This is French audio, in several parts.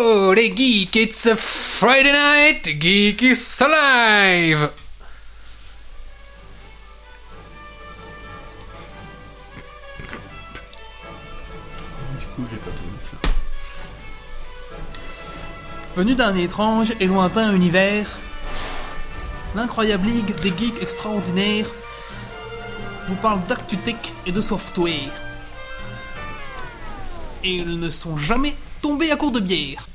Hello les geeks, it's a Friday night, Geek is alive Du coup, j'ai pas besoin de ça. Venu d'un étrange et lointain univers, l'incroyable ligue des geeks extraordinaires vous parle d'actu-tech et de software. Et ils ne sont jamais tombés à court de bière.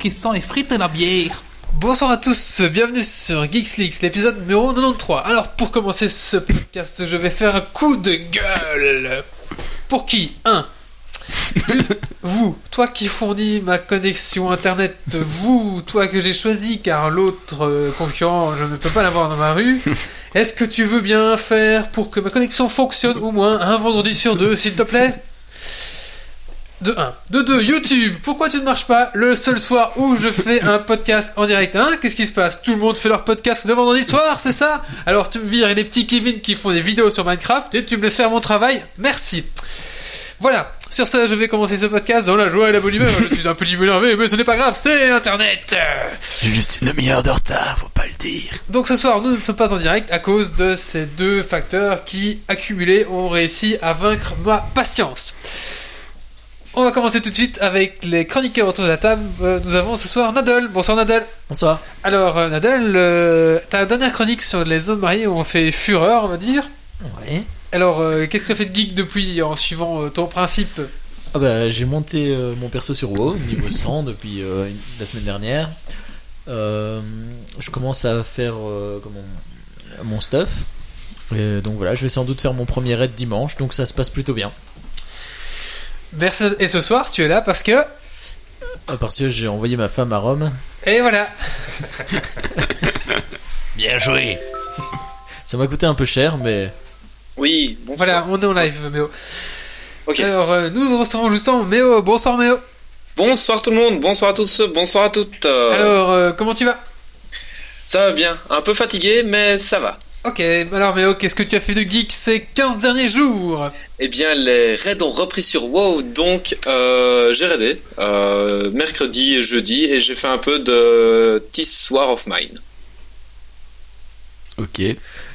Qui sent les frites et la bière. Bonsoir à tous, bienvenue sur Geeks Leaks, l'épisode numéro 93. Alors pour commencer ce podcast, je vais faire un coup de gueule. Pour qui? 1. Vous, toi qui fournis ma connexion internet, vous, toi que j'ai choisi car l'autre euh, concurrent, je ne peux pas l'avoir dans ma rue. Est-ce que tu veux bien faire pour que ma connexion fonctionne au moins un vendredi sur deux, s'il te plaît? De 1. De 2. YouTube. Pourquoi tu ne marches pas le seul soir où je fais un podcast en direct Hein? Qu'est-ce qui se passe? Tout le monde fait leur podcast le vendredi soir, c'est ça? Alors tu me vires les petits Kevin qui font des vidéos sur Minecraft et tu me laisses faire mon travail. Merci. Voilà. Sur ce, je vais commencer ce podcast dans la joie et la bonne humeur. Je suis un petit peu énervé, mais ce n'est pas grave, c'est Internet. J'ai juste une demi-heure de retard, faut pas le dire. Donc ce soir, nous ne sommes pas en direct à cause de ces deux facteurs qui, accumulés, ont réussi à vaincre ma patience. On va commencer tout de suite avec les chroniqueurs autour de la table. Euh, nous avons ce soir Nadal. Bonsoir Nadal. Bonsoir. Alors euh, Nadal, euh, ta dernière chronique sur les hommes mariés ont fait fureur, on va dire. Ouais. Alors, euh, qu'est-ce que tu as fait de geek depuis en suivant ton principe? Ah bah, j'ai monté mon perso sur WoW, niveau 100 depuis la semaine dernière. Je commence à faire comment, mon stuff. Et donc voilà, je vais sans doute faire mon premier raid dimanche, donc ça se passe plutôt bien. Et ce soir, tu es là parce que... Euh, Parce que j'ai envoyé ma femme à Rome. Et voilà. Bien joué. Ça m'a coûté un peu cher, mais Oui, bon. Voilà, on est en live, Méo. Ok. Alors, euh, nous recevons justement Méo. Bonsoir Méo. Bonsoir tout le monde, bonsoir à tous, bonsoir à toutes. euh, Alors, euh, comment tu vas? Ça va bien, un peu fatigué, mais ça va. Ok, alors Méo, qu'est-ce que tu as fait de geek ces 15 derniers jours? Eh bien, les raids ont repris sur WoW, donc euh, j'ai raidé euh, mercredi et jeudi, et j'ai fait un peu de This War of Mine. Ok.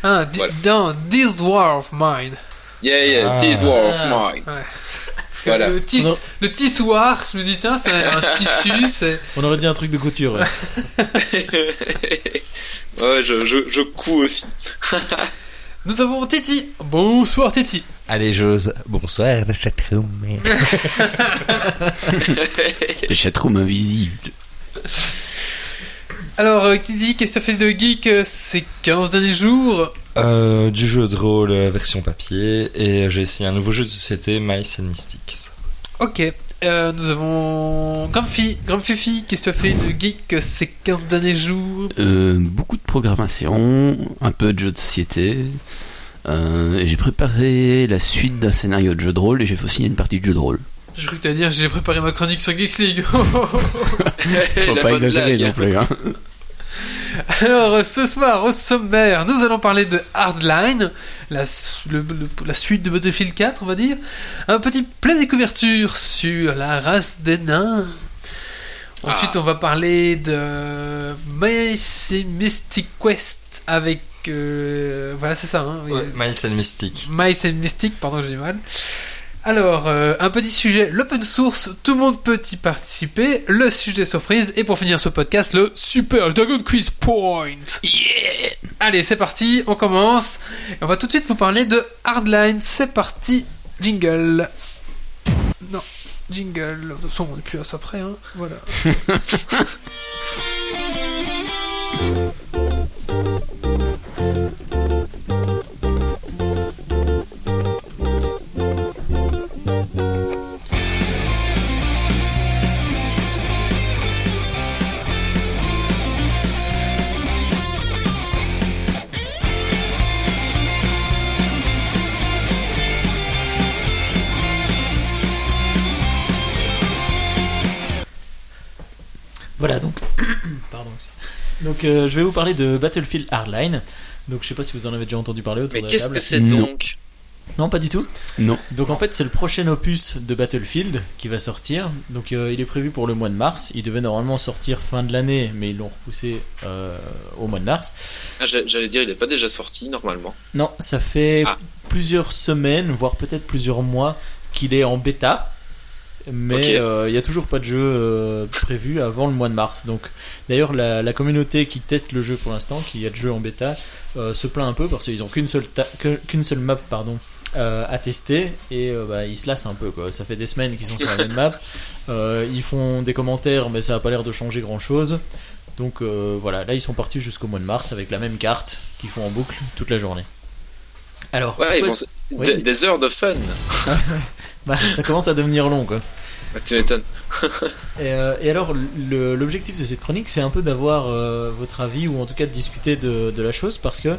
Ah, Voilà. dans This War of Mine. Yeah, yeah, Ah. This War of Mine. Parce que Voilà. le, tis, Non. le tissoir, je me dis, tiens, c'est un tissu, c'est... on aurait dit un truc de couture. ouais. ouais, je, je, je couds aussi. Nous avons Titi. Bonsoir Titi. Allez, j'ose. Bonsoir, le chatroom. le chatroom invisible. Alors, euh, Titi, qu'est-ce que tu as fait de geek euh, ces 15 derniers jours? Euh, du jeu de rôle euh, version papier et j'ai essayé un nouveau jeu de société Mice and Mystics. Ok. Euh, nous avons Grumpy. Grumpy, qu'est-ce que tu as fait de geek ces 15 derniers jours Euh, beaucoup de programmation, un peu de jeux de société. Euh, j'ai préparé la suite d'un scénario de jeu de rôle et j'ai fait aussi une partie de jeu de rôle. Je crois que t'allais dire, j'ai préparé ma chronique sur Geeks League. Faut La pas exagérer blague. non plus. Hein. Alors, euh, ce soir, au sommaire, nous allons parler de Hardline, la, s- le- le- la suite de Battlefield 4, on va dire. Un petit plein découverture sur la race des nains. Ensuite, Ah. on va parler de Mice et Mystic Quest avec. euh, voilà, c'est ça, hein. Ouais, Mice and Mystic. Mice and Mystic, pardon, j'ai du mal. Alors, euh, un petit sujet, l'open source, tout le monde peut y participer, le sujet surprise, et pour finir ce podcast, le Super Dragon Quiz Point. Yeah Allez, c'est parti, on commence. Et on va tout de suite vous parler de Hardline. C'est parti, jingle. Non, jingle. De toute façon, on est plus à ça près, hein. Voilà. Voilà donc. Pardon. Donc euh, je vais vous parler de Battlefield Hardline. Donc je sais pas si vous en avez déjà entendu parler autour Mais de la qu'est-ce table. que c'est Non. donc? Non, pas du tout. Non. Donc en fait c'est le prochain opus de Battlefield qui va sortir. Donc euh, il est prévu pour le mois de mars. Il devait normalement sortir fin de l'année, mais ils l'ont repoussé euh, au mois de mars. Ah, j'a- J'allais dire, il est pas déjà sorti normalement. Non, ça fait Ah. plusieurs semaines, voire peut-être plusieurs mois qu'il est en bêta. Mais Ok. euh, il n'y a toujours pas de jeu euh, prévu avant le mois de mars. Donc, d'ailleurs, la, la communauté qui teste le jeu pour l'instant, qui a de jeu en bêta, euh, se plaint un peu parce qu'ils ont qu'une seule, qu'une seule map pardon, euh, à tester et euh, bah, ils se lassent un peu. Quoi. Ça fait des semaines qu'ils sont sur la même map. Euh, ils font des commentaires, mais ça n'a pas l'air de changer grand chose. Donc euh, voilà, là ils sont partis jusqu'au mois de mars avec la même carte qu'ils font en boucle toute la journée. Alors, Ouais, ils vont Oui. des heures de fun. bah, ça commence à devenir long quoi. Ah, tu m'étonnes. Et, euh, et alors, l'objectif de cette chronique, c'est un peu d'avoir euh, votre avis ou en tout cas de discuter de, de la chose parce que,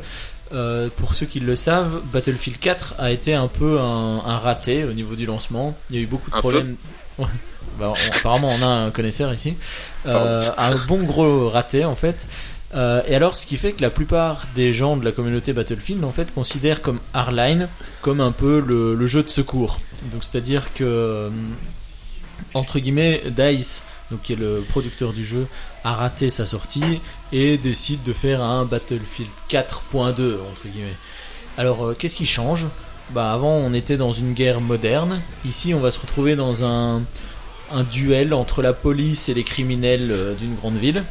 euh, pour ceux qui le savent, Battlefield 4 a été un peu un, un raté au niveau du lancement. Il y a eu beaucoup de Un problèmes. Bah, on- apparemment, on a un connaisseur ici. Un bon gros raté en fait. Euh, et alors, ce qui fait que la plupart des gens de la communauté Battlefield en fait considèrent comme Hardline comme un peu le, le jeu de secours. Donc, c'est-à-dire que euh, entre guillemets, Dice, qui est le producteur du jeu, a raté sa sortie et décide de faire un Battlefield 4.2 entre guillemets. Alors, euh, qu'est-ce qui change? Bah, avant, on était dans une guerre moderne. Ici, on va se retrouver dans un un duel entre la police et les criminels euh, d'une grande ville.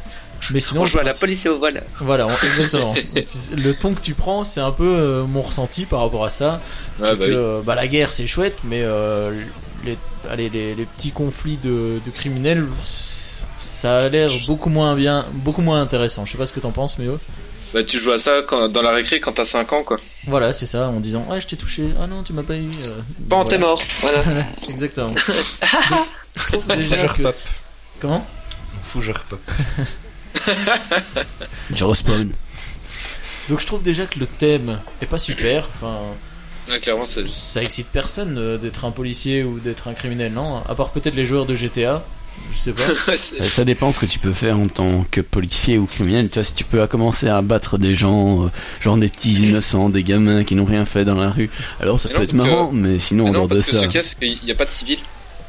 Mais sinon, On joue à la police et au vol. voilà, on- exactement. C'est- le ton que tu prends, c'est un peu euh, mon ressenti par rapport à ça. C'est Ouais, bah que oui. euh, bah, la guerre, c'est chouette, mais euh, les, allez, les, les petits conflits de, de criminels, ça a l'air beaucoup moins bien, beaucoup moins intéressant. Je sais pas ce que t'en penses, mais. Bah, tu joues à ça quand, dans la récré quand t'as 5 ans, quoi. voilà, c'est ça, en disant ah je t'ai touché, ah non tu m'as pas eu. euh, Bon, voilà. t'es mort. Voilà. Exactement. Donc, je trouve déjà que- pop. Comment? Fougère pop. Je respawn. Donc je trouve déjà que le thème est pas super. Enfin, Ouais, clairement, c'est. ça excite personne euh, d'être un policier ou d'être un criminel, non? À part peut-être les joueurs de GTA. Je sais pas. Ça dépend ce que tu peux faire en tant que policier ou criminel. Tu vois, si tu peux commencer à battre des gens, euh, genre des petits innocents, des gamins qui n'ont rien fait dans la rue, alors ça Mais peut non, être que- marrant, mais sinon, en Mais non, dehors de parce que ça. ce c'est qu'il n'y a pas de civil.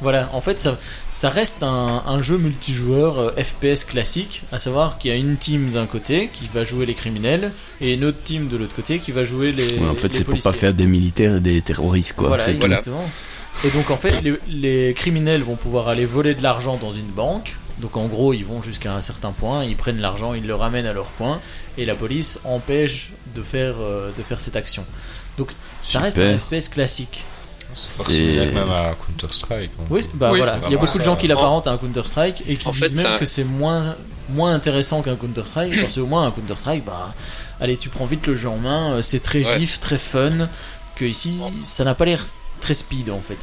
Voilà, en fait, ça, ça reste un, un jeu multijoueur euh, FPS classique, à savoir qu'il y a une team d'un côté qui va jouer les criminels et une autre team de l'autre côté qui va jouer les. Ouais, en fait, c'est pour pas faire des militaires et des terroristes, quoi. Voilà, exactement. Et donc en fait, les, les criminels vont pouvoir aller voler de l'argent dans une banque. Donc en gros, ils vont jusqu'à un certain point, ils prennent l'argent, ils le ramènent à leur point, et la police empêche de faire, euh, de faire cette action. Donc ça reste un. FPS classique. C'est similaire même à Counter-Strike. hein. Oui, bah Oui, voilà, il y a beaucoup de gens qui l'apparentent à un Counter-Strike et qui En disent fait, même ça- que c'est moins, moins intéressant qu'un Counter-Strike, parce qu'au moins un Counter-Strike, bah, allez, tu prends vite le jeu en main, euh, c'est très Ouais. vif, très fun, que ici, ça n'a pas l'air très speed en fait.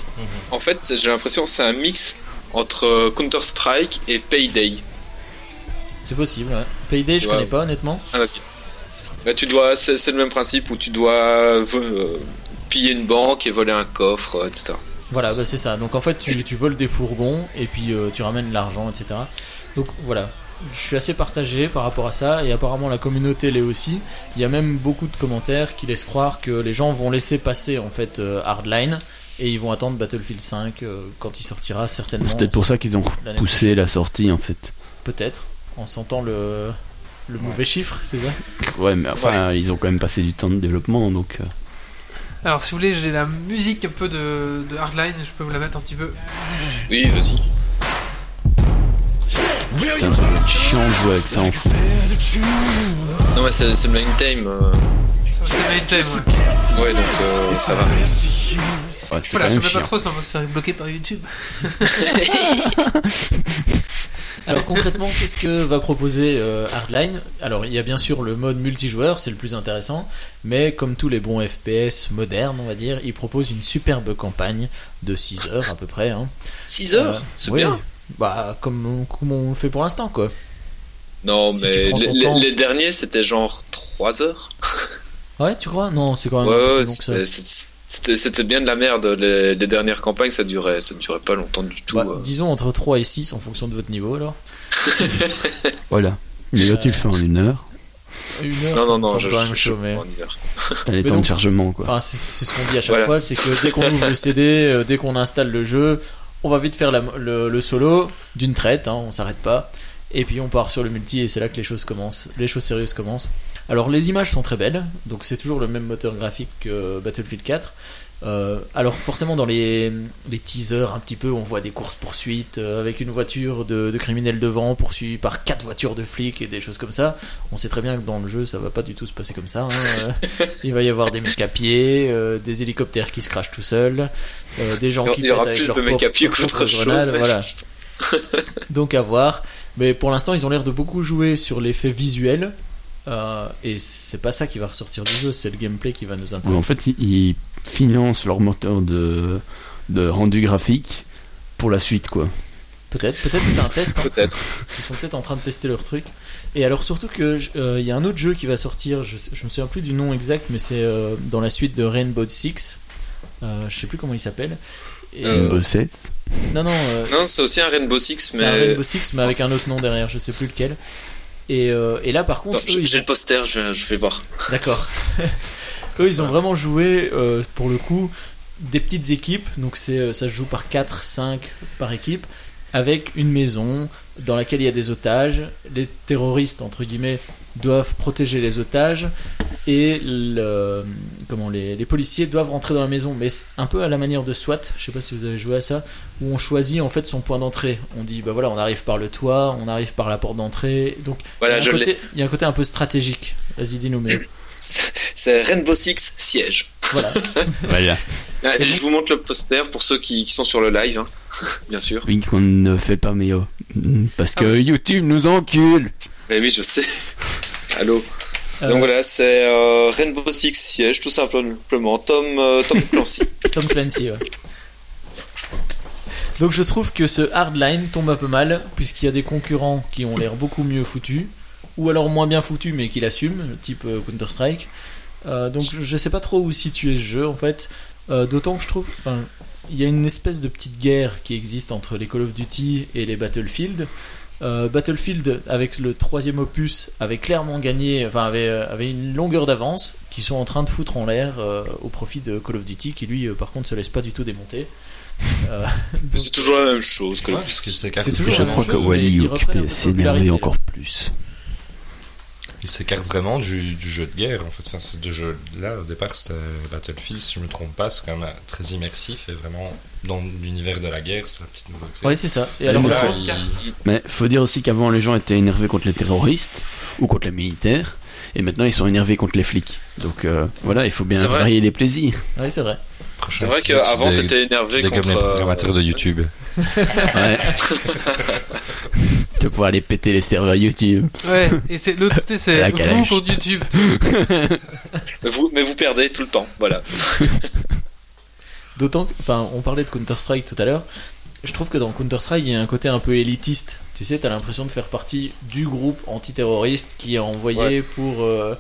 En fait, j'ai l'impression que c'est un mix entre Counter-Strike et Payday. C'est possible, ouais. Payday, je Ouais. connais pas honnêtement. Ah, ok. Là, tu dois, c'est le même principe où tu dois euh, piller une banque et voler un coffre, euh, etc. Voilà, bah, c'est ça. Donc en fait, tu, tu voles des fourgons et puis euh, tu ramènes l'argent, etc. Donc voilà. Je suis assez partagé par rapport à ça et apparemment la communauté l'est aussi. Il y a même beaucoup de commentaires qui laissent croire que les gens vont laisser passer en fait euh, Hardline et ils vont attendre Battlefield 5 euh, quand il sortira certainement. C'est peut-être pour ça qu'ils ont poussé la sortie, en fait. Peut-être en sentant le, le mauvais chiffre, c'est ça? Ouais, mais enfin, ils ont quand même passé du temps de développement, donc. Euh, Alors, si vous voulez, j'ai la musique un peu de, de Hardline, je peux vous la mettre un petit peu. Oui, vas-y. Putain, ça va être chiant de jouer avec ça en fou. Non, mais c'est c'est main time. euh, Ça, c'est Main Time, ouais. Ouais, donc euh, ça va. Ouais, Voilà, je sais pas trop, sinon on va se faire bloquer par YouTube. Alors concrètement, qu'est-ce que va proposer euh, Hardline? Alors il y a bien sûr le mode multijoueur, c'est le plus intéressant, mais comme tous les bons FPS modernes, on va dire, il propose une superbe campagne de 6 heures à peu près. Hein. 6 heures? Euh, C'est oui, bien. Bah comme, on- comme on fait pour l'instant quoi. Non, Si mais les, ton les- temps. les derniers, c'était genre 3 heures. Ouais, tu crois? Non, c'est quand même Ouais, ouais, ça. C'était- bien de la merde. Les, les dernières campagnes, ça durait, ça durait pas longtemps du tout. Bah, euh. disons entre 3 et 6 en fonction de votre niveau alors. Voilà. Mais là, tu le fais en une heure. Une heure, Non, ça non, me non, semble je, quand je, même je- chaud, mais... T'as les Mais temps donc- de chargement, quoi. Enfin, c'est c'est ce qu'on dit à chaque Voilà. fois, c'est que dès qu'on ouvre le CD, euh, dès qu'on installe le jeu, on va vite faire la- le, le solo d'une traite, hein, on s'arrête pas. Et puis on part sur le multi et c'est là que les choses commencent, les choses sérieuses commencent. Alors les images sont très belles, donc c'est toujours le même moteur graphique que Battlefield 4. Euh, alors forcément dans les, les teasers un petit peu on voit des courses poursuites euh, avec une voiture de, de criminels devant poursuivie par quatre voitures de flics et des choses comme ça. On sait très bien que dans le jeu ça va pas du tout se passer comme ça. hein. Euh, Il va y avoir des mecs à pied, euh, des hélicoptères qui se crachent tout seuls, des gens qui Il y aura plus de mecs à pied qu'autre chose. grenade, mais- voilà. Donc à voir. Mais pour l'instant, ils ont l'air de beaucoup jouer sur l'effet visuel. Euh, et c'est pas ça qui va ressortir du jeu, c'est le gameplay qui va nous Ouais, en intéresser. fait, ils, financent leur moteur de, de rendu graphique pour la suite, quoi. Peut-être, peut-être que c'est un test. hein. Peut-être. Ils sont peut-être en train de tester leur truc. Et alors surtout que euh, il y a un autre jeu qui va sortir. Je, je me souviens plus du nom exact, mais c'est euh, dans la suite de Rainbow Six. Euh, je sais plus comment il s'appelle. Et, Euh, Rainbow Six. non, non. euh, Non, c'est aussi un Rainbow Six, C'est un mais. Rainbow Six, mais avec un autre nom derrière, je sais plus lequel. Et, euh, et là, par contre, j'ai ils le poster, je, je vais voir. D'accord. eux, ils ont vraiment joué, euh, pour le coup, des petites équipes. Donc, euh, ça se joue par 4, 5 par équipe, avec une maison dans laquelle il y a des otages. Les terroristes, entre guillemets, doivent protéger les otages. Et le, comment, les, les policiers doivent rentrer dans la maison. Mais c'est un peu à la manière de SWAT, je sais pas si vous avez joué à ça, où on choisit en fait son point d'entrée. On dit, bah voilà, on arrive par le toit, on arrive par la porte d'entrée. Donc, Voilà, il, y a un côté, il y a un côté un peu stratégique. Vas-y, dis-nous, mais C'est Rainbow Six Siège. voilà. Voilà. Ah, je vous montre le poster pour ceux qui, qui sont sur le live, hein. bien sûr. Oui, qu'on ne fait pas meilleur. Parce que Ah YouTube nous encule. Mais oui, je sais. Allô. Euh, Donc voilà, c'est euh, Rainbow Six Siège, tout simplement. Tom, euh, Tom Clancy. Tom Clancy, ouais. Donc je trouve que ce hardline tombe un peu mal, puisqu'il y a des concurrents qui ont l'air beaucoup mieux foutus, ou alors moins bien foutus mais qui l'assument, type Counter-Strike. Euh, donc je, sais pas trop où situer ce jeu en fait, Euh, d'autant que je trouve, enfin, il y a une espèce de petite guerre qui existe entre les Call of Duty et les Battlefield. Euh, Battlefield avec le troisième opus avait clairement gagné, enfin avait, euh, avait une longueur d'avance qui sont en train de foutre en l'air euh, au profit de Call of Duty qui lui euh, par contre se laisse pas du tout démonter. Euh, donc, c'est toujours la même chose que Ouais, que c'est C'est toujours Je la même crois que chose, mais Wally occupé s'énerver encore plus. Il s'écarte vraiment du, du jeu de guerre en fait. Enfin, ces deux jeux-là, au départ, c'était Battlefield, si je me trompe pas, c'est quand même très immersif et vraiment dans l'univers de la guerre, c'est la petite nouveauté. Ouais, c'est ça. Et alors, là, il- Mais faut dire aussi qu'avant les gens étaient énervés contre les terroristes ou contre les militaires. Et maintenant ils sont énervés contre les flics. Donc euh, voilà, il faut bien varier les plaisirs. ouais, c'est vrai. C'est vrai qu'avant, t'étais tu énervé contre. les euh, programmateurs de YouTube. Ouais. tu vas pouvoir aller péter les serveurs YouTube. Ouais, et c'est l'autre côté, c'est La vous contre YouTube. Mais vous, mais vous perdez tout le temps, voilà. D'autant que, enfin, on parlait de Counter-Strike tout à l'heure. Je trouve que dans Counter-Strike, il y a un côté un peu élitiste. Tu sais, t'as l'impression de faire partie du groupe antiterroriste qui est envoyé pour euh,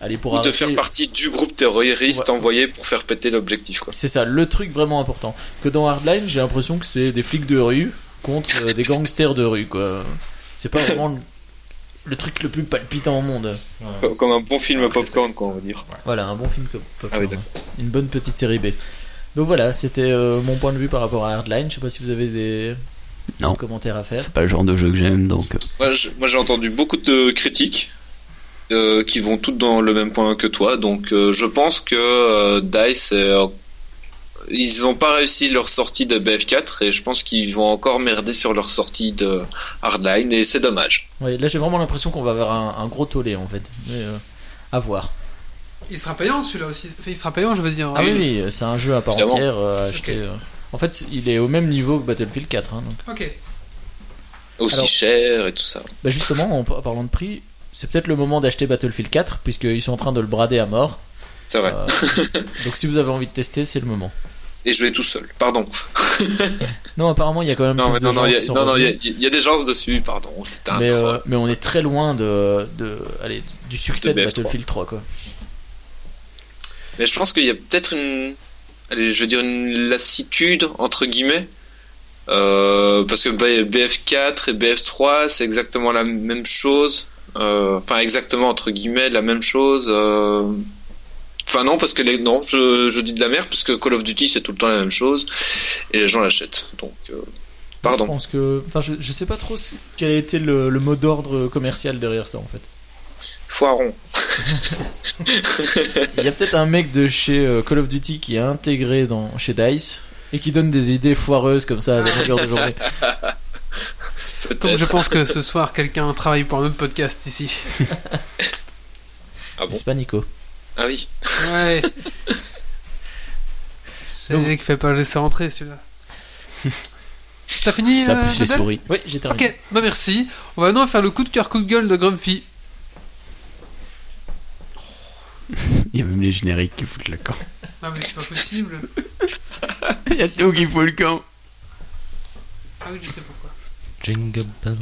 aller pour Ou de faire partie du groupe terroriste Ouais. envoyé pour faire péter l'objectif, quoi. C'est ça, le truc vraiment important. Que dans Hardline, j'ai l'impression que c'est des flics de rue contre euh, des gangsters de rue, quoi. C'est pas vraiment le, truc le plus palpitant au monde. Comme un bon film popcorn, quoi, on va dire. Voilà, un bon film comme Ah oui, Popcorn. une bonne petite série B. Donc voilà, c'était euh, mon point de vue par rapport à Hardline. Je sais pas si vous avez des Non. commentaires à faire. C'est pas le genre de jeu que j'aime donc. euh, Moi, j'ai entendu beaucoup de critiques euh, qui vont toutes dans le même point que toi. Donc, euh, je pense que euh, Dice, euh, ils n'ont pas réussi leur sortie de BF4 et je pense qu'ils vont encore merder sur leur sortie de Hardline et c'est dommage. Ouais, là j'ai vraiment l'impression qu'on va avoir un, un gros tollé en fait. Mais, euh, à voir. Il sera payant celui-là aussi. Enfin, il sera payant, je veux dire. Ah oui, oui, c'est un jeu à part Évidemment. entière euh, à acheter. euh. En fait, il est au même niveau que Battlefield 4. hein, donc. Ok. Aussi Alors- cher et tout ça. Bah justement, en par- parlant de prix, c'est peut-être le moment d'acheter Battlefield 4, puisqu'ils sont en train de le brader à mort. C'est vrai. Euh, donc si vous avez envie de tester, c'est le moment. Et jouer tout seul. Pardon. Non, apparemment, il y a quand même Non, plus mais de non, non, il y a- qui sont non, non, il y, a- revenus. il y a des gens dessus, pardon. Mais, euh, mais on est très loin de, de, allez, du succès De de, BF3. Battlefield 3. Quoi. Mais je pense qu'il y a peut-être une, allez, je veux dire une lassitude entre guillemets, Euh, parce que B- BF4 et BF3 c'est exactement la même chose, Euh, enfin exactement entre guillemets la même chose. euh, Enfin non parce que non je, dis de la merde parce que Call of Duty c'est tout le temps la même chose et les gens l'achètent donc euh, Je pardon. pense que, enfin, je, je sais pas trop quel a été le, le mot d'ordre commercial derrière ça en fait. Foiron. Il y a peut-être un mec de chez euh, Call of Duty qui est intégré dans, chez Dice et qui donne des idées foireuses comme ça à la longueur de journée. Comme je pense que ce soir, quelqu'un travaille pour un autre podcast ici. Ah bon C'est pas Nico? Ah oui. Ouais. C'est Donc- le mec qui fait pas laisser rentrer celui-là. T'as fini Ça euh, pousse les souris. Oui, j'ai terminé. Ok, bah merci. On va maintenant faire le coup de cœur, coup de gueule de Grumpy. Il y a même les génériques qui foutent le camp. Ah mais c'est pas possible. Il y a tout qui fout le camp. Ah oui, je sais pourquoi. Jingle bell.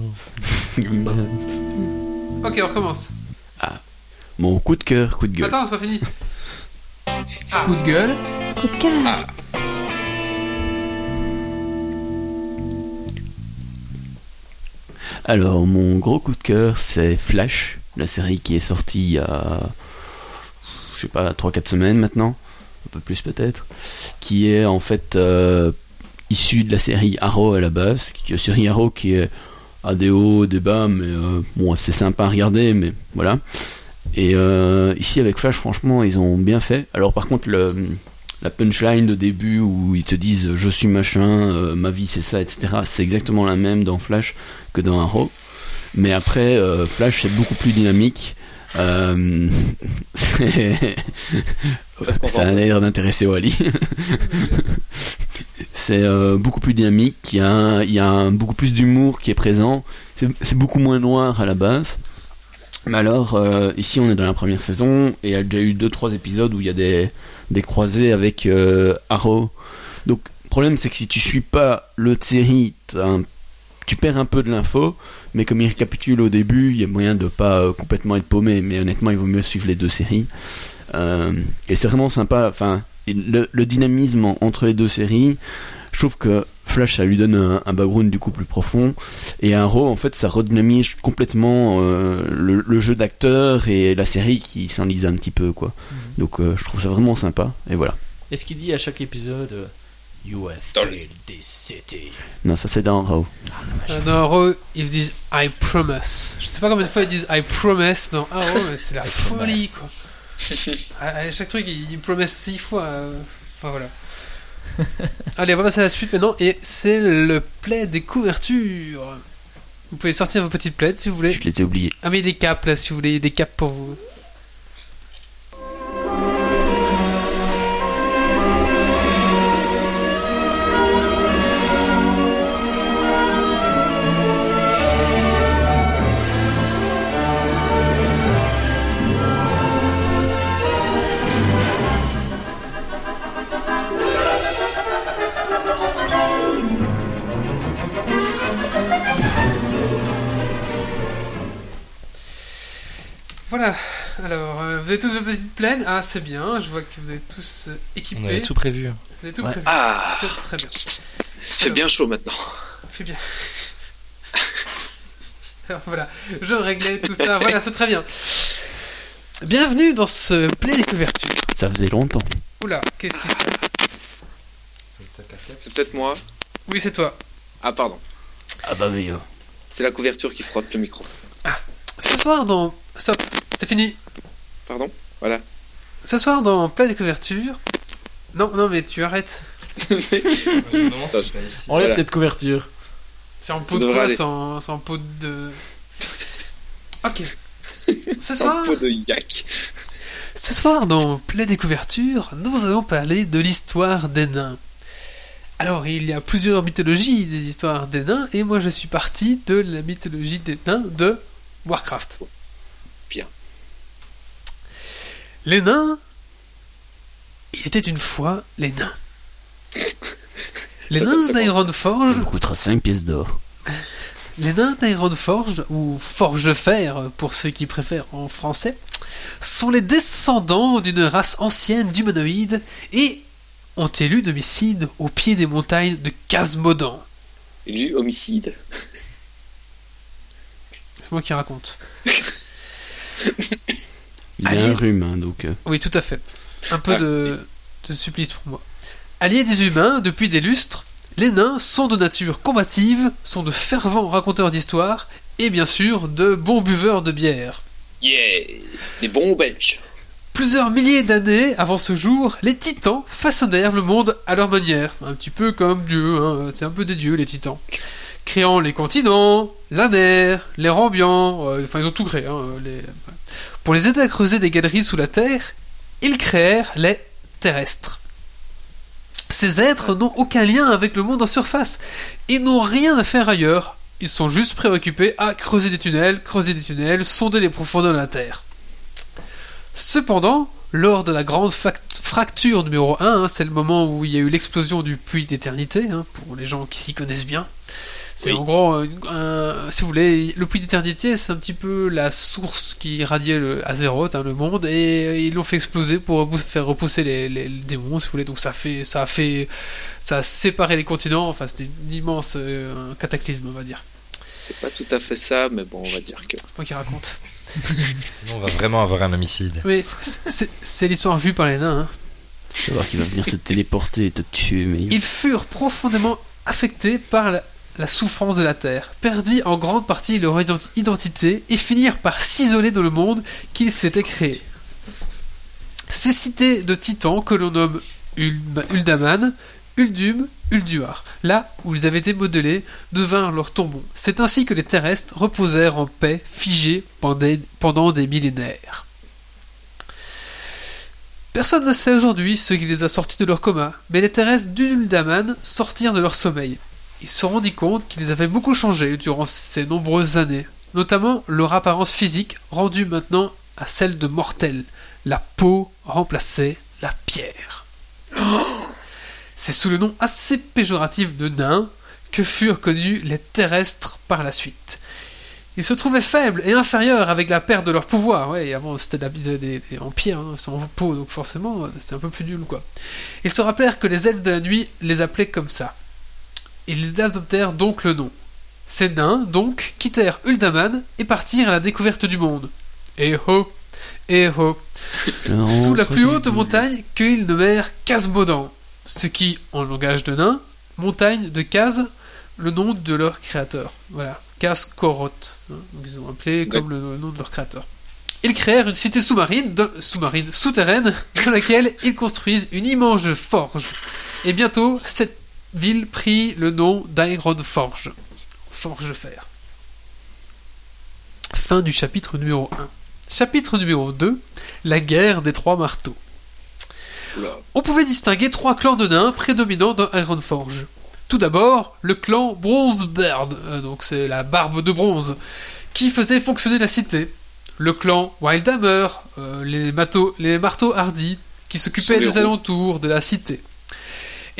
Ok, on recommence. Mon coup de cœur, coup de gueule. Attends, c'est pas fini. Ah. Coup de gueule. Coup de cœur. Alors, mon gros coup de cœur, c'est Flash, la série qui est sortie il y a, je sais pas, 3-4 semaines maintenant, un peu plus peut-être, qui est en fait euh, issue de la série Arrow à la base, qui est une série Arrow qui est à des hauts, des bas, mais euh, bon, c'est sympa à regarder, mais voilà. Et euh, ici avec Flash, franchement, ils ont bien fait. Alors par contre, la punchline de début où ils te disent je suis machin, euh, ma vie c'est ça, etc. C'est exactement la même dans Flash que dans Arrow. Mais après, Flash c'est beaucoup plus dynamique. Euh, ça a l'air d'intéresser Wally. c'est euh, beaucoup plus dynamique, il y a, un- il y a un- beaucoup plus d'humour qui est présent. C'est beaucoup moins noir à la base. Mais alors, euh, ici on est dans la première saison et il y a déjà eu 2-3 épisodes où il y a des, des croisés avec Arrow. Donc, le problème c'est que si tu suis pas l'autre série, t'as un- tu perds un peu de l'info, mais comme il récapitule au début, il y a moyen de pas euh, complètement être paumé, mais honnêtement, il vaut mieux suivre les deux séries. Euh, et c'est vraiment sympa, enfin, le, le dynamisme en- entre les deux séries, je trouve que Flash, ça lui donne un, un background du coup plus profond, et Arrow, en fait, ça redynamise complètement euh, le, le jeu d'acteur et la série qui s'enlise un petit peu, quoi. Donc, euh, je trouve ça vraiment sympa, et voilà. Est-ce qu'il dit à chaque épisode You have Dans killed this city Non, ça c'est dans Arrow. Euh, dans Arrow, ils disent I promise. Je sais pas combien de fois ils disent I promise dans Arrow, mais c'est la folie quoi. À, à chaque truc, ils, ils promettent six fois. euh, Enfin voilà. Allez, on va passer à la suite maintenant, et c'est le plaid des couvertures. Vous pouvez sortir vos petites plaids si vous voulez. Je les ai oubliés. Ah, mais des capes là, si vous voulez, des capes pour vous. Vous avez tous vos petites plaines Ah, c'est bien, je vois que vous êtes tous euh, équipés. On avait tout prévu. Vous avez tout Ouais. prévu. Ah. C'est très bien. fait bien chaud maintenant. Fait bien. Alors voilà, je réglais tout ça. Voilà, c'est très bien. Bienvenue dans ce play des couvertures. Ça faisait longtemps. Oula, qu'est-ce qui se passe? C'est peut-être moi. Oui, c'est toi. Ah pardon. Ah bah oui. C'est la couverture qui frotte le micro. Ce soir dans. Stop, c'est fini. Pardon? Voilà. Ce soir dans play des couvertures. Non, non, mais tu arrêtes. Enlève Voilà. cette couverture. C'est en pot de quoi en pot de. Ok. Ce soir, pot de yak. Ce soir, dans Play Découverture, nous allons parler de l'histoire des nains. Alors, il y a plusieurs mythologies des histoires des nains, et moi je suis parti de la mythologie des nains de Warcraft. Bien. Les nains. Il était une fois les nains. Les nains ça- Ça d'Ironforge vous coûtera 5 pièces d'or. Les nains d'Ironforge, ou Forgefer pour ceux qui préfèrent en français, sont les descendants d'une race ancienne d'humanoïdes et ont élu domicile au pied des montagnes de Casmodan. Il dit homicide. C'est moi qui raconte. Il a Allez. un rhume, hein, donc. euh, Oui, tout à fait. Un peu Ah. de, de supplice pour moi. Alliés des humains depuis des lustres, les nains sont de nature combative, sont de fervents raconteurs d'histoires et bien sûr de bons buveurs de bière. Yeah Des bons belges. Plusieurs milliers d'années avant ce jour, les titans façonnèrent le monde à leur manière, un petit peu comme Dieu, hein, c'est un peu des dieux les titans. Créant les continents, la mer, l'air ambiant, euh, enfin ils ont tout créé. hein, les- Pour les aider à creuser des galeries sous la terre, ils créèrent les terrestres. Ces êtres n'ont aucun lien avec le monde en surface et n'ont rien à faire ailleurs. Ils sont juste préoccupés à creuser des tunnels, creuser des tunnels, sonder les profondeurs de la Terre. Cependant, lors de la grande fracture numéro 1, hein, c'est le moment où il y a eu l'explosion du puits d'éternité, hein, pour les gens qui s'y connaissent bien. C'est Oui. en gros, euh, un- si vous voulez, le puits d'éternité, c'est un petit peu la source qui irradiait le Azeroth, hein, le monde, et euh, ils l'ont fait exploser pour faire repousser les, les- les démons, si vous voulez. Donc ça fait, ça a fait, ça a séparé les continents. Enfin, c'était une immense euh, un cataclysme, on va dire. C'est pas tout à fait ça, mais bon, on va dire que. C'est moi qui raconte. Sinon, on va vraiment avoir un homicide. Mais c'est- c'est c'est l'histoire vue par les nains. hein. savoir qu'il va venir se téléporter et te tuer, mais. Ils furent profondément affectés par la, la souffrance de la Terre, perdit en grande partie leur identi- identité et finirent par s'isoler dans le monde qu'ils s'étaient créé. Ces cités de titans que l'on nomme Uldaman, Uldum, Ulduar, là où ils avaient été modelés, devinrent leurs tombeaux. C'est ainsi que les terrestres reposèrent en paix, figés pendant des millénaires. Personne ne sait aujourd'hui ce qui les a sortis de leur coma, mais les terrestres d'Uldaman sortirent de leur sommeil. Ils se rendit compte qu'ils avaient beaucoup changé durant ces nombreuses années, notamment leur apparence physique rendue maintenant à celle de mortels. La peau remplaçait la pierre. C'est sous le nom assez péjoratif de nains que furent connus les terrestres par la suite. Ils se trouvaient faibles et inférieurs avec la perte de leur pouvoir. Ouais, avant c'était des, des- pierre, hein, en peau, donc forcément euh, c'est un peu plus nul quoi. Ils se rappelèrent que les elfes de la nuit les appelaient comme ça. Ils adoptèrent donc le nom. Ces nains, donc, quittèrent Uldaman et partirent à la découverte du monde. Et ho Et ho Sous la plus haute montagne qu'ils nommèrent Casmodan, ce qui, en langage de nains, montagne de Kaz, le nom de leur créateur. Voilà, Kaz-Koroth. hein. Donc ils ont appelé comme le nom de leur créateur. Ils créèrent une cité sous-marine, sous-marine, souterraine, dans laquelle ils construisent une immense forge. Et bientôt, cette ville prit le nom d'Iron Forge. Forge fer. Fin du chapitre numéro 1. Chapitre numéro 2. La guerre des trois marteaux. On pouvait distinguer trois clans de nains prédominants dans Ironforge. Tout d'abord, le clan Bronzebeard, euh, donc c'est la barbe de bronze, qui faisait fonctionner la cité. Le clan Wildhammer, euh, les, les marteaux hardis, qui s'occupaient des roues. alentours de la cité.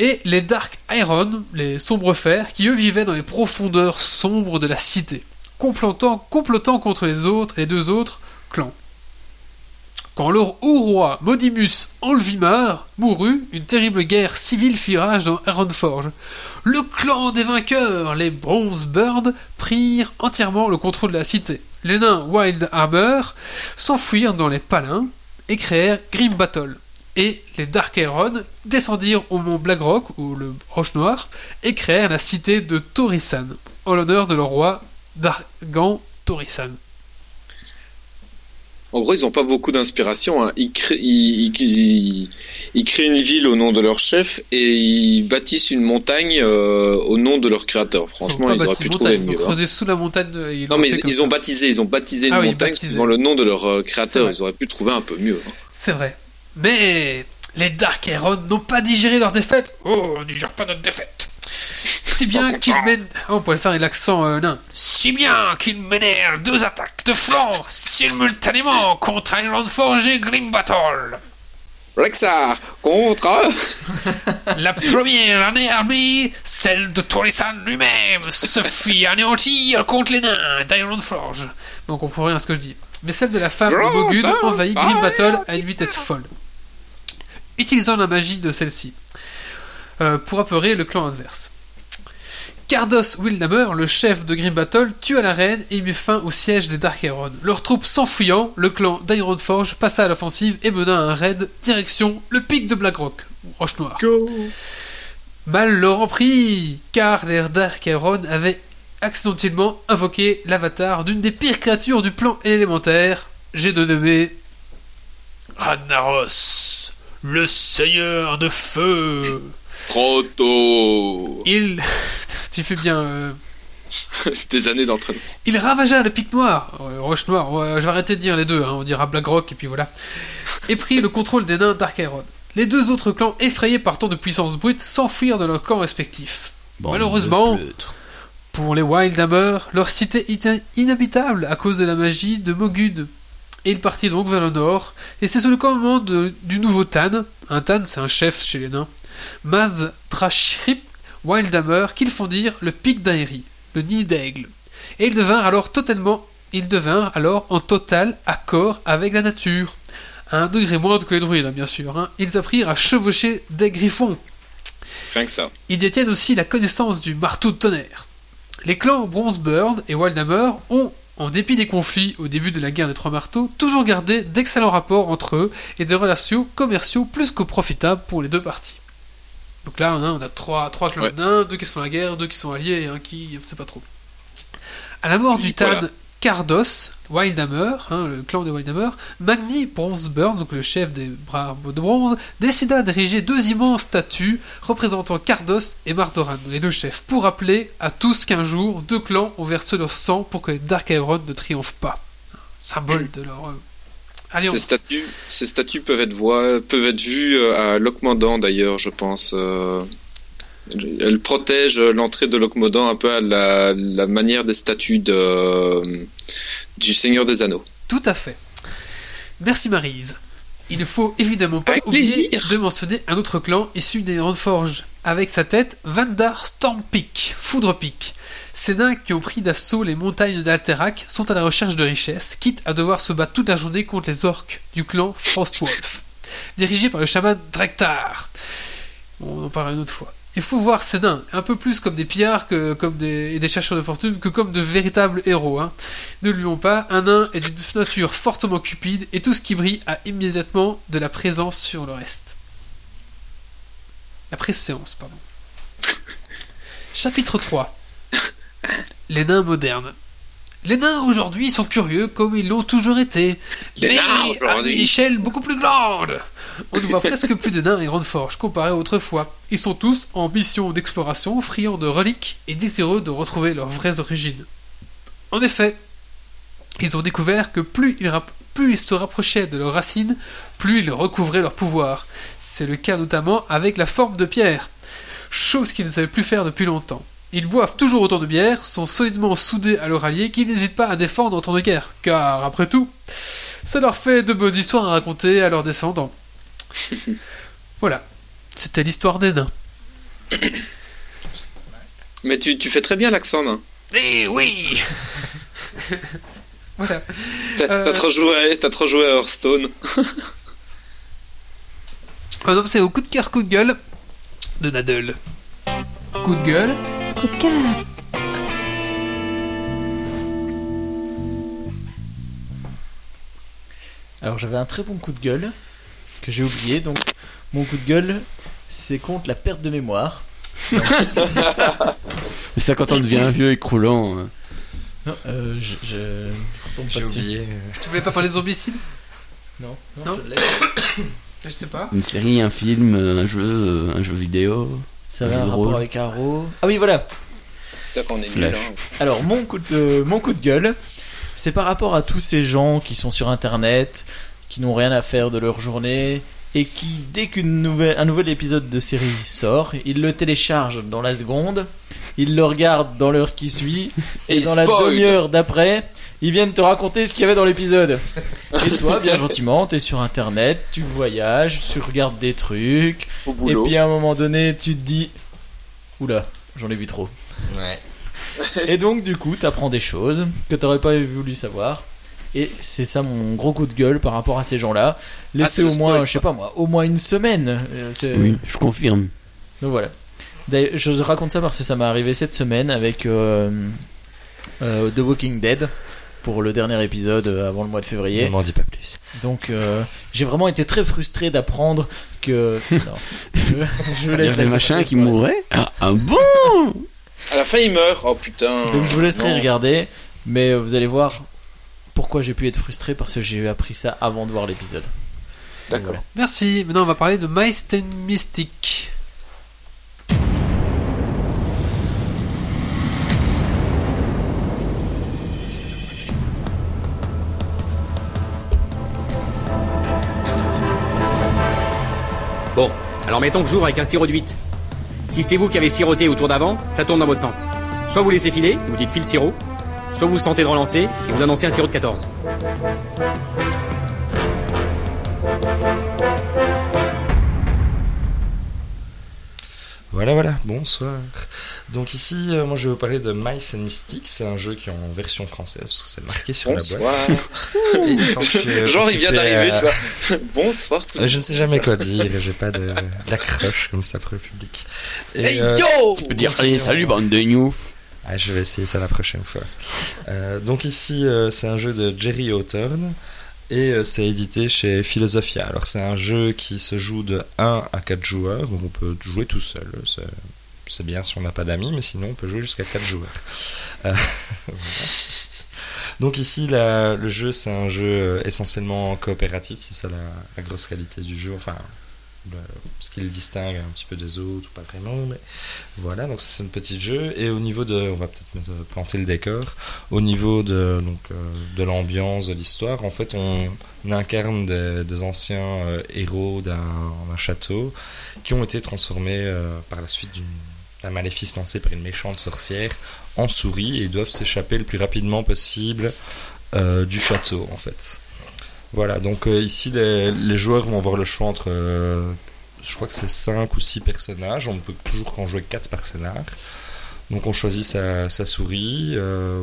Et les Dark Iron, les sombres fers, qui eux vivaient dans les profondeurs sombres de la cité, complotant, complotant contre les autres et deux autres clans. Quand leur haut roi Modimus Enlvimar mourut, une terrible guerre civile fit rage dans Ironforge. Le clan des vainqueurs, les Bronze Birds, prirent entièrement le contrôle de la cité. Les nains Wild Armor s'enfuirent dans les palins et créèrent Grim Battle. Et les Dark descendirent au mont Blackrock, ou le Roche Noire, et créèrent la cité de Torisan, en l'honneur de leur roi Dargan Torisan. En gros, ils ont pas beaucoup d'inspiration. hein. Ils, créent, ils, ils- ils- ils créent une ville au nom de leur chef et ils bâtissent une montagne euh, au nom de leur créateur. Franchement, ils auraient pu trouver montagne, Ils mieux. ont hein. creusé sous la montagne. ils Non, mais ils, ça. ont baptisé, ils ont baptisé une Ah oui, montagne baptisé. suivant le nom de leur euh, créateur. Ils auraient pu trouver un peu mieux. hein. C'est vrai. Mais les Dark Iron n'ont pas digéré leur défaite. Oh, on digère pas notre défaite. Si bien qu'ils mènent. Ah, on pourrait le faire avec l'accent euh, nain. Si bien qu'ils menèrent deux attaques de flanc simultanément contre Ironforge et Grim Battle. Rexar contre. La première année armée, celle de Torisan lui-même, se fit anéantir contre les nains d'Ironforge. Donc on comprend rien à ce que je dis. Mais celle de la femme de Mogud envahit Grim Battle à une vitesse folle. Utilisant la magie de celle-ci euh, pour apeurer le clan adverse. Cardos Wildhammer, le chef de Grim Battle, tua la reine et mit fin au siège des Dark Iron. Leurs troupes s'enfuyant, le clan d'Ironforge passa à l'offensive et mena un raid direction le pic de Blackrock, Roche Noire. Mal leur en prit, car les Dark Iron avaient accidentellement invoqué l'avatar d'une des pires créatures du plan élémentaire, j'ai dénommé Ragnaros, le seigneur de feu. Trop tôt. Il... tu fais bien... euh, Des années d'entraînement. Il ravagea le pic noir, euh, roche noire, ouais, je vais arrêter de dire les deux, hein, on dira Blackrock et puis voilà, et prit le contrôle des nains Dark Iron. Les deux autres clans, effrayés par tant de puissance brute, s'enfuirent de leurs clans respectifs. Malheureusement. Pour les Wildhammer, leur cité était inhabitable à cause de la magie de Mogud. Et ils partirent donc vers le nord, et c'est sous le commandement de- du nouveau Tan, un Tan c'est un chef chez les nains, Maz Drashrip Wildhammer, qu'ils fondirent le pic d'Aeri, le nid d'aigle. Et ils devinrent alors totalement, ils devinrent alors en total accord avec la nature. À un degré moindre que les druides, hein, bien sûr. hein. Ils apprirent à chevaucher des griffons, Rien que ça. ils détiennent aussi la connaissance du marteau de tonnerre. Les clans Bronzeburn et Wildhammer ont, en dépit des conflits au début de la guerre des Trois Marteaux, toujours gardé d'excellents rapports entre eux et des relations commerciaux plus que profitables pour les deux parties. Donc là, on a, on a trois, trois clans Ouais. deux qui se font la guerre, deux qui sont alliés et un qui ne sait pas trop. À la mort du. Tan Cardos, Wildhammer, hein, le clan des Wildhammer, Magni Bronzeburn, donc le chef des bravos de bronze, décida d'ériger deux immenses statues représentant Cardos et Mardoran, les deux chefs, pour rappeler à tous qu'un jour, deux clans ont versé leur sang pour que les Dark Iron ne triomphent pas. Symbole de leur euh, alliance. Ces statues, ces statues peuvent être, voix- peuvent être vues euh, à Locmodan d'ailleurs, je pense. euh, Elles protègent l'entrée de Locmodan un peu à la, la manière des statues de, du Seigneur des Anneaux. Tout à fait. Merci Marise. Il ne faut évidemment pas Avec oublier plaisir. de mentionner un autre clan issu des Forge, avec sa tête Vandar Stormpeak, Foudrepeak. Ces nains qui ont pris d'assaut les montagnes d'Alterac sont à la recherche de richesses, quitte à devoir se battre toute la journée contre les orques du clan Frostwolf, dirigé par le chaman Drektar. On en parlera une autre fois. Il faut voir ces nains un peu plus comme des pillards que comme des, et des chercheurs de fortune que comme de véritables héros. Hein. Ne lui pas, un nain est d'une nature fortement cupide et tout ce qui brille a immédiatement de la présence sur le reste. La préséance, pardon. Chapitre 3 Les nains modernes. Les nains aujourd'hui sont curieux comme ils l'ont toujours été, Les mais nains à aujourd'hui. une échelle beaucoup plus grande. On ne voit presque plus de nains et Ironforge comparé à autrefois. Ils sont tous en mission d'exploration, friands de reliques et désireux de retrouver leurs vraies origines. En effet, ils ont découvert que plus ils, rap- plus ils se rapprochaient de leurs racines, plus ils recouvraient leur pouvoir. C'est le cas notamment avec la forme de pierre, chose qu'ils ne savaient plus faire depuis longtemps. Ils boivent toujours autant de bière, sont solidement soudés à leur allié, qui n'hésitent pas à défendre en temps de guerre, car après tout, ça leur fait de bonnes histoires à raconter à leurs descendants. voilà, c'était l'histoire des nains. Mais tu, tu fais très bien l'accent, nain. Eh oui Voilà. T'as Euh. trop joué, t'as trop joué à Hearthstone. Maintenant, c'est au coup de cœur, coup de gueule de Nadel. Coup de gueule. Coup de cœur. Alors j'avais un très bon coup de gueule que j'ai oublié. Donc mon coup de gueule, c'est contre la perte de mémoire. Mais ça, quand on devient vieux et croulant. euh, Non, euh, je, je, je tombe pas dessus. oublié. euh, Tu voulais pas parler de zombicide Non, Non. je l'ai. Je sais pas. Une série, un film, un jeu, euh, un jeu vidéo. Ça Un jeu un rapport rôle. avec Arrow. Ah oui, voilà. C'est ça qu'on est nul. Hein. Alors, mon coup de, mon coup de gueule, c'est par rapport à tous ces gens qui sont sur Internet, qui n'ont rien à faire de leur journée, et qui, dès qu'une nouvelle, un nouvel épisode de série sort, ils le téléchargent dans la seconde, ils le regardent dans l'heure qui suit, et, Et dans la demi-heure d'après, ils viennent te raconter ce qu'il y avait dans l'épisode. Et toi, bien gentiment, t'es sur Internet, tu voyages, tu regardes des trucs, Au et puis à un moment donné, tu te dis, oula, j'en ai vu trop. Ouais. Et donc, du coup, t'apprends des choses que t'aurais pas voulu savoir. Et c'est ça mon gros coup de gueule par rapport à ces gens-là. Laissez le au moins, je sais pas moi, au moins une semaine. Euh, Oui, je confirme. Donc voilà. D'ailleurs, je raconte ça parce que ça m'est arrivé cette semaine avec euh, euh, The Walking Dead pour le dernier épisode avant le mois de Ne février. m'en dis pas plus. Donc euh, j'ai vraiment été très frustré d'apprendre que. Non, je, je vous Il y laisse avait laisser machin parler qui mourait. Ah, ah bon? À la fin, il meurt. Oh putain. Donc je vous laisserai Non. regarder, mais vous allez voir pourquoi j'ai pu être frustré parce que j'ai appris ça avant de voir l'épisode. D'accord. Voilà. Merci. Maintenant, on va parler de Mice Mystic. Bon, alors mettons que j'ouvre avec un sirop de 8. Si c'est vous qui avez siroté au tour d'avant, ça tourne dans votre sens. Soit vous laissez filer, vous dites file sirop, soit vous sentez de relancer, et vous annoncez un sirop de 14. Voilà, voilà, bonsoir. Donc ici, euh, moi je vais vous parler de Mice and Mystic. C'est un jeu qui est en version française, parce que c'est marqué sur la boîte. Et tant que je suis, euh, Genre, il vient d'arriver, à- tu vois. Bonsoir tout le Euh, Je ne sais jamais quoi dire, j'ai pas de d'accroche comme ça pour le public. Et, Hey euh, yo Je peux dire, allez, salut bande de newf. Ah, je vais essayer ça la prochaine fois. Euh, donc ici, euh, c'est un jeu de Jerry Hawthorne et euh, c'est édité chez Philosophia. Alors c'est un jeu qui se joue de 1 à 4 joueurs, donc on peut jouer tout seul. C'est- bien si on n'a pas d'amis, mais sinon on peut jouer jusqu'à 4 joueurs. Donc ici, le jeu, c'est un jeu essentiellement coopératif, c'est ça la, la grosse qualité du jeu, enfin, le- ce qui le distingue un petit peu des autres, ou pas vraiment, mais voilà, donc c'est un petit jeu. Et au niveau de, on va peut-être euh, planter le décor, au niveau de, donc, euh, de l'ambiance, de l'histoire, en fait, on, incarne des, anciens euh, héros d'un château qui ont été transformés par la suite d'un maléfice lancé par une méchante sorcière en souris et doivent s'échapper le plus rapidement possible du château, en fait. Voilà, donc euh, ici, les, les joueurs vont avoir le choix entre euh, je crois que c'est 5 ou 6 personnages. On ne peut toujours qu'en jouer 4 par scénar. Donc on choisit sa, sa souris. euh,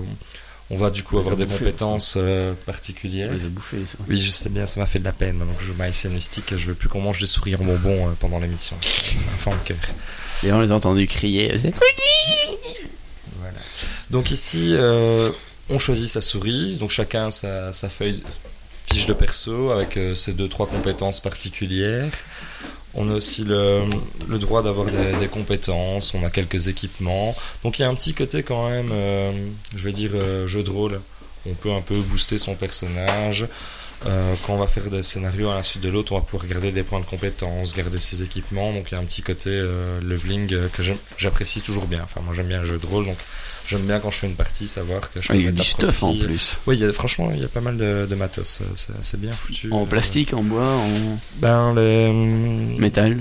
on va du coup On avoir des compétences euh, On particulières. les a bouffés, ça. Oui, je sais bien, ça m'a fait de la peine. Que je and Mystic, je veux plus qu'on mange des souris en bonbons euh, pendant l'émission. C'est un de cœur. Et on les a entendus crier. c'est- Voilà. Donc ici, on choisit sa souris. Donc chacun sa, sa feuille fiche de perso avec euh, ses deux trois compétences particulières. On a aussi le, droit d'avoir des, compétences. On a quelques équipements. Donc il y a un petit côté quand même, euh, je vais dire euh, jeu de rôle. On peut un peu booster son personnage. Quand on va faire des scénarios à la suite de l'autre, on va pouvoir garder des points de compétences, garder ses équipements. Donc il y a un petit côté leveling que j'apprécie toujours bien. Enfin, moi j'aime bien le jeu de rôle, donc j'aime bien quand je fais une partie savoir que je Ah, peux il y a du stuff en plus. Oui, il y a, franchement, il y a pas mal de, de matos. C'est bien foutu. En Euh, plastique, en bois, en Ben, les, métal.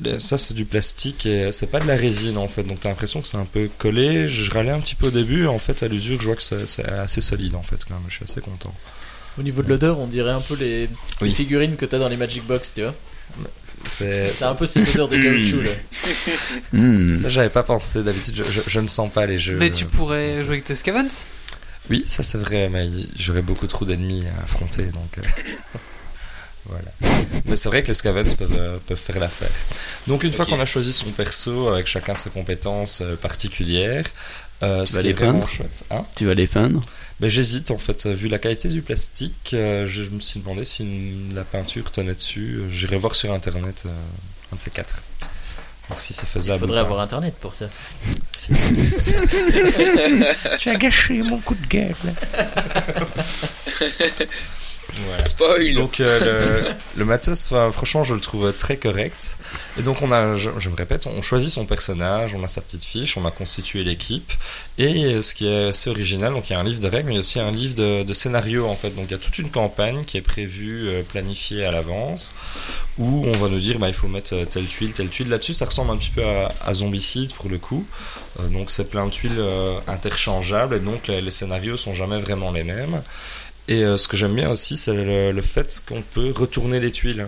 les- ça c'est du plastique et c'est pas de la résine en fait. Donc t'as l'impression que c'est un peu collé. Je râlais un petit peu au début. En fait, à l'usure, je vois que c'est c'est assez solide en fait. Quand même, je suis assez content. Au niveau de l'odeur, on dirait un peu les, Oui. les figurines que t'as dans les Magic Box, tu vois. C'est un peu cette odeur de caoutchouc là. Hmm. ça, j'avais pas pensé. D'habitude, je, je- je ne sens pas les jeux. Mais tu pourrais jouer avec tes Scavans Oui, ça c'est vrai, mais j'aurais beaucoup trop d'ennemis à affronter, donc euh, voilà. Mais c'est vrai que les scavens peuvent, euh, peuvent faire l'affaire. Donc une fois qu'on a choisi son perso avec chacun ses compétences euh, particulières, euh, ce vas qui est les vraiment peindre? chouette. Hein? Tu vas les peindre? Ben, J'hésite en fait, vu la qualité du plastique, euh, je me suis demandé si une- la peinture tenait dessus. J'irai voir sur internet euh, un de ces quatre. voir si c'est Il faisable. faudrait ou pas. avoir internet pour ça. tu as gâché mon coup de gueule. Voilà. Spoil. Donc euh, le, le matos, franchement, je le trouve très correct. Et donc on a, je, je me répète, on choisit son personnage, on a sa petite fiche, on a constitué l'équipe. Et euh, ce qui est assez original, donc il y a un livre de règles, mais il y a aussi un livre de, de scénario en fait. Donc il y a toute une campagne qui est prévue, euh, planifiée à l'avance, où on va nous dire, bah, il faut mettre telle tuile, telle tuile. Là-dessus, ça ressemble un petit peu à, à Zombicide pour le coup. Euh, donc c'est plein de tuiles euh, interchangeables, et donc les, les scénarios sont jamais vraiment les mêmes. Et euh, ce que j'aime bien aussi, c'est le, le fait qu'on peut retourner les tuiles.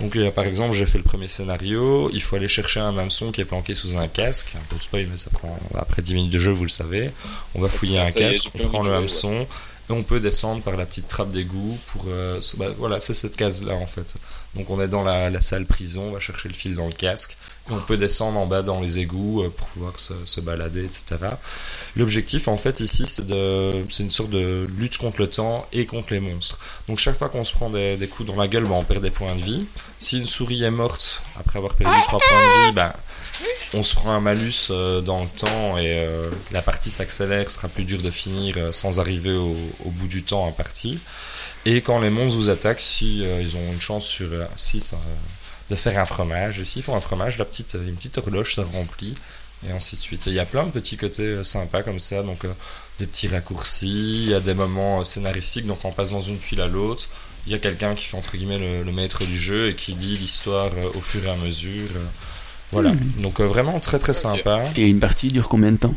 Donc, euh, par exemple, j'ai fait le premier scénario, il faut aller chercher un hameçon qui est planqué sous un casque. Un peu de spoil, mais ça prend après 10 minutes de jeu, vous le savez. On va fouiller un casque, on prend le hameçon, et on peut descendre par la petite trappe d'égout pour. euh, bah, voilà, c'est cette case-là en fait. Donc, on est dans la, la salle prison, on va chercher le fil dans le casque, on peut descendre en bas dans les égouts euh, pour pouvoir se, se balader, etc. L'objectif, en fait, ici, c'est une sorte de lutte contre le temps et contre les monstres. Donc, chaque fois qu'on se prend des, des coups dans la gueule, bah, on perd des points de vie. Si une souris est morte après avoir perdu 3 points de vie, bah, on se prend un malus euh, dans le temps et euh, la partie s'accélère, sera plus dur de finir euh, sans arriver au, au bout du temps imparti. Et quand les monstres vous attaquent, si ils ont une chance sur 6 de faire un fromage, et s'ils font un fromage, la petite, une petite horloge se remplit et ainsi de suite. Il y a plein de petits côtés euh, sympas comme ça, donc euh, des petits raccourcis, il y a des moments euh, scénaristiques, donc on passe dans une tuile à l'autre, il y a quelqu'un qui fait entre guillemets le, maître du jeu et qui lit l'histoire au fur et à mesure. Voilà, donc euh, vraiment très très sympa. Et une partie dure combien de temps?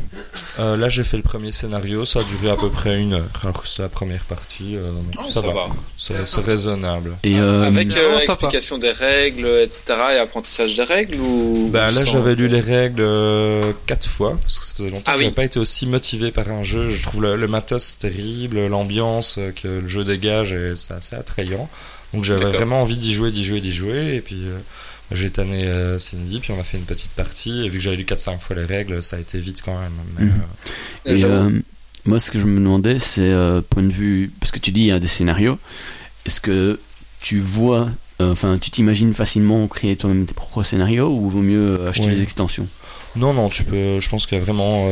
Euh, là j'ai fait le premier scénario, ça a duré à peu près une heure, alors que c'était la première partie, euh, donc Oh, ça, va, C'est- c'est raisonnable. Et euh, Avec euh, explication des règles, etc. et apprentissage des règles ou Bah là sans- j'avais lu les règles euh, quatre fois parce que ça faisait longtemps Ah que oui. j'avais pas été aussi motivé par un jeu. Je trouve le, le matos terrible, l'ambiance que le jeu dégage et c'est assez attrayant. Donc j'avais vraiment envie d'y jouer, d'y jouer, d'y jouer et puis euh, j'ai tanné euh, Cindy puis on a fait une petite partie et vu que j'avais lu 4-5 fois les règles ça a été vite quand même. Mais, Mhm. euh, Et, euh, moi, ce que je me demandais, c'est point de vue, parce que tu dis il y a des scénarios. Est-ce que tu vois, enfin, tu t'imagines facilement créer toi-même tes propres scénarios ou vaut mieux acheter Oui. des extensions? Non, non, tu peux. Je pense qu'il y a vraiment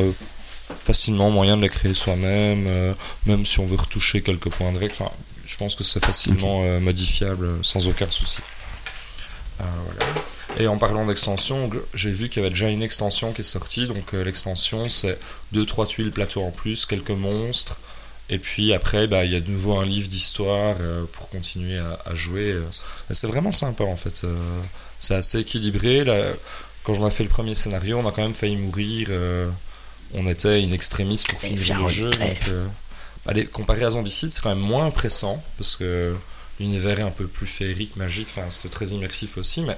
facilement moyen de les créer soi-même, euh, même si on veut retoucher quelques points de règle. Enfin, je pense que c'est facilement euh, modifiable sans aucun souci. Euh, voilà. Et en parlant d'extension, j'ai vu qu'il y avait déjà une extension qui est sortie. Donc euh, l'extension, c'est deux trois tuiles plateau en plus, quelques monstres. Et puis après, bah, il y a de nouveau un livre d'histoire euh, pour continuer à, à jouer. euh. C'est vraiment sympa en fait. c'est assez équilibré. Là, quand j'en ai fait le premier scénario, on a quand même failli mourir. on était in extremis pour finir le jeu. Donc, allez, comparé à Zombicide, c'est quand même moins pressant parce que l'univers est un peu plus féerique, magique. Enfin, c'est très immersif aussi, mais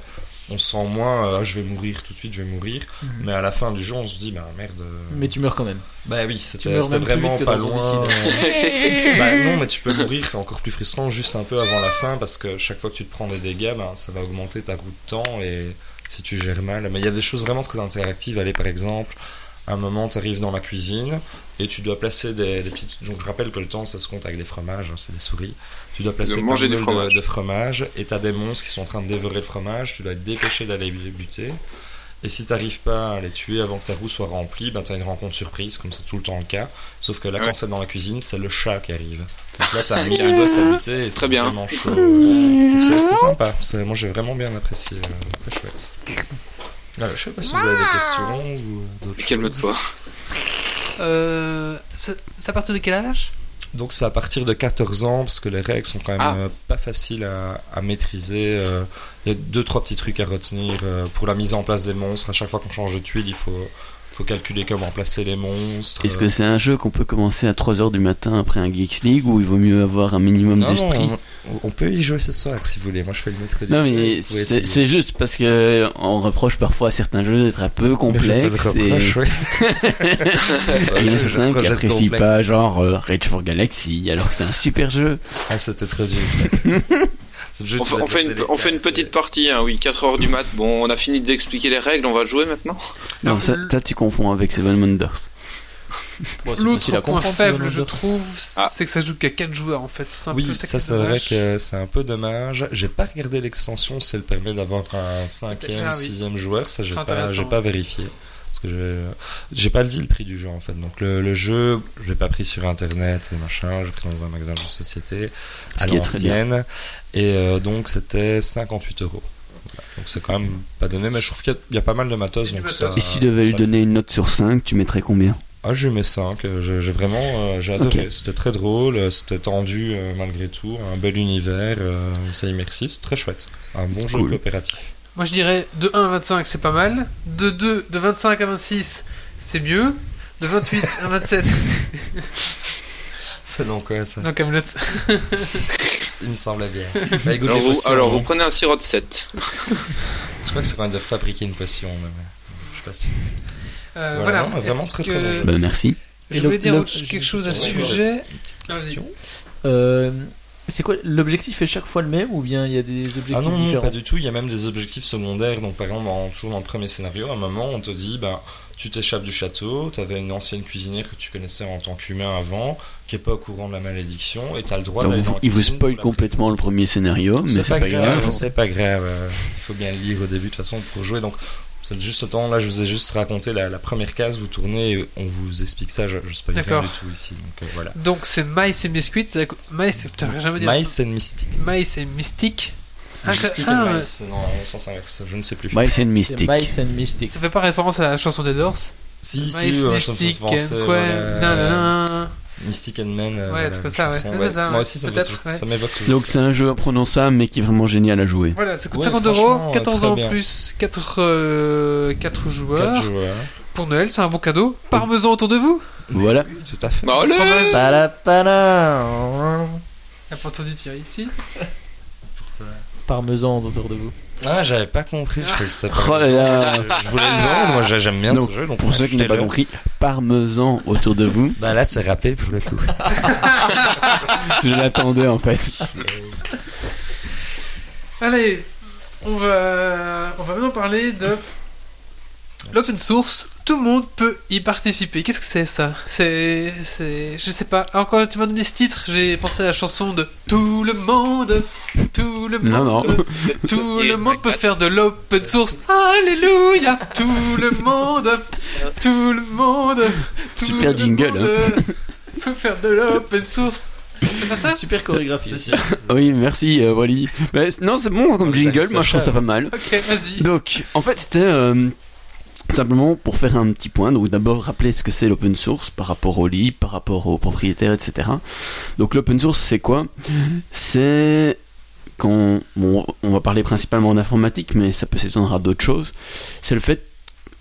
on se sent moins. euh, Ah, je vais mourir tout de suite, je vais mourir. Mais à la fin du jeu, on se dit, bah merde. euh, Mais tu meurs quand même. bah oui, c'était vraiment pas loin. Bah non, mais tu peux mourir, c'est encore plus frustrant juste un peu avant la fin parce que chaque fois que tu te prends des dégâts, ben, ça va augmenter ta roue de temps et si tu gères mal. Mais il y a des choses vraiment très interactives. Allez, par exemple, à un moment, tu arrives dans la cuisine et tu dois placer des, des petites. Donc je rappelle que le temps, ça se compte avec des fromages, hein, c'est des souris. Tu dois placer manger plein du de, fromage. de fromage et tu as des monstres qui sont en train de dévorer le fromage. Tu dois être dépêché d'aller les buter. Et si t'arrives pas à les tuer avant que ta roue soit remplie, ben t'as une rencontre surprise, comme c'est tout le temps le cas. Sauf que là, Ouais. quand c'est dans la cuisine, c'est le chat qui arrive. Donc là, t'as un mini-boss à lutter et c'est Très bien. vraiment chaud. C'est sympa. C'est- Moi, j'ai vraiment bien apprécié. euh, Très chouette. Voilà, je sais pas si vous avez des questions ou d'autres choses. Calme-toi. Euh, c'est c'est à partir de quel âge? Donc c'est à partir de 14 ans, parce que les règles sont quand même Ah. euh, pas faciles à, à maîtriser. euh, Il y a deux, trois petits trucs à retenir. euh, pour la mise en place des monstres, à chaque fois qu'on change de tuile, il faut, faut calculer comment placer les monstres. Est-ce euh, que c'est un jeu qu'on peut commencer à 3h du matin après un Geeks League ou il vaut mieux avoir un minimum d'esprit? on, on peut y jouer ce soir si vous voulez. Moi, je fais le maître du Non mais c'est juste parce que on reproche parfois à certains jeux d'être un peu Mais je te le complexes et reproche, oui. il y en a certains qui projette apprécient complexe. pas genre euh, Rage for Galaxy alors que c'est un super jeu. Ah, c'était trop dur, ça. On, fait, on une, on fait petite partie, hein, oui, 4 heures du mat. Bon, on a fini d'expliquer les règles, on va jouer maintenant. Non ça, tu confonds avec Seven Wonders. Bon, L'autre point faible, je trouve, Ah. c'est que ça joue qu'à 4 joueurs en fait. Un Oui, peu ça c'est vrai que c'est un peu dommage. J'ai pas regardé l'extension si elle permet d'avoir un cinquième, Ah oui. sixième joueur. Ça pas, j'ai pas vérifié. Parce que j'ai, j'ai pas dit le prix du jeu en fait. Donc le, le jeu, je l'ai pas pris sur internet et machin. J'ai pris dans un magasin de société à l'ancienne. Et euh, donc c'était 58 euros. Donc c'est quand même pas donné, mais je trouve qu'il y a, il y a pas mal de matos. Donc ça, Et si tu devais lui donner une note sur 5, tu mettrais combien? Ah, je mets 5. J'ai vraiment euh, j'ai adoré. C'était très drôle, euh, c'était tendu euh, malgré tout, un bel univers, euh, c'est immersif, c'est très chouette. Un bon jeu coopératif. Moi je dirais de 1 à 25 c'est pas mal. De 2, de 25 à 26 c'est mieux. De 28 à 27, C'est donc quoi ça non Camelot. Il me semblait bien. Bah, écoute, Alors, les vous, potions, alors hein. vous prenez un sirop de 7. Je crois que c'est quand même de fabriquer une potion. même. Je sais pas si. Euh, Voilà, voilà, non, mais vraiment très, très que- bon jeu. Ben merci. Je Et voulais dire quelque chose à ce sujet. Petite Vas-y. question. Euh, c'est quoi L'objectif est chaque fois le même ou bien il y a des objectifs Ah non, non, différents pas du tout. Il y a même des objectifs secondaires. Donc, par exemple, dans- toujours dans le premier scénario, à un moment, on te dit bah, tu t'échappes du château, tu avais une ancienne cuisinière que tu connaissais en tant qu'humain avant, qui est pas au courant de la malédiction, et tu as le droit d'aller il vous spoil complètement le premier scénario, mais c'est pas grave. C'est pas grave. euh, Il faut bien le lire au début de toute façon pour jouer. Donc c'est juste temps. Là, je vous ai juste raconté la, la première case. Vous tournez, et on vous explique ça. Je, je spoil rien D'accord. du tout ici. Donc euh, voilà. Donc c'est Maïs et Biscuit. c'est- Maïs, c'est- putain, à dire Mice and Mystics. Maïs et Mystique. Ah, Mystic ah, and. Mice. Non, en sens inverse. Je ne sais plus. Mice and Mystic. Mice and Mystics. Ça fait pas référence à la chanson des Doors Si, si, fait Mystique, penser. and voilà, quoi nanana. Mystic and Men. euh, Ouais, voilà, c'est ça, ouais. ça, Moi aussi, ça m'évoque Donc c'est un jeu imprononçable mais qui est vraiment génial à jouer. Voilà, ça coûte Ouais, 50 franchement, euros, euh, 14 très ans bien. plus 4, euh, 4 joueurs. 4 joueurs. Pour Noël, c'est un bon cadeau. Parmesan autour de vous Voilà. Tout à fait. Bah, allez. Palapala. T'as pas entendu tirer ici Parmesan autour de vous. Ah, j'avais pas compris. Je, Oh là là. je voulais le vendre. Moi, j'ai- j'aime bien Donc, ce jeu. Donc Pour ceux qui n'ont pas compris, parmesan autour de vous. Bah là, c'est râpé pour le coup. Je l'attendais en fait. Allez, on va, on va maintenant parler de l'open source. Tout le monde peut y participer. Qu'est-ce que c'est ça? C'est, c'est, je sais pas. Alors quand tu m'as donné ce titre, j'ai pensé à la chanson de Tout le monde, tout le monde, Non, non. tout le monde peut faire de l'open source. Alléluia, tout le monde, tout le monde, tout Super le jingle, monde peut faire de l'open source. Ça? Super chorégraphie. Oui, merci euh, Wally. Mais non, c'est bon comme Ça- jingle, ça moi je trouve ça pas mal. Ok, vas-y. Donc, en fait, c'était euh, simplement pour faire un petit point. Donc, d'abord, rappeler ce que c'est l'open source par rapport au libre, par rapport aux propriétaires, etc. Donc, l'open source, c'est quoi? C'est quand bon, on va parler principalement d'informatique, mais ça peut s'étendre à d'autres choses. C'est le fait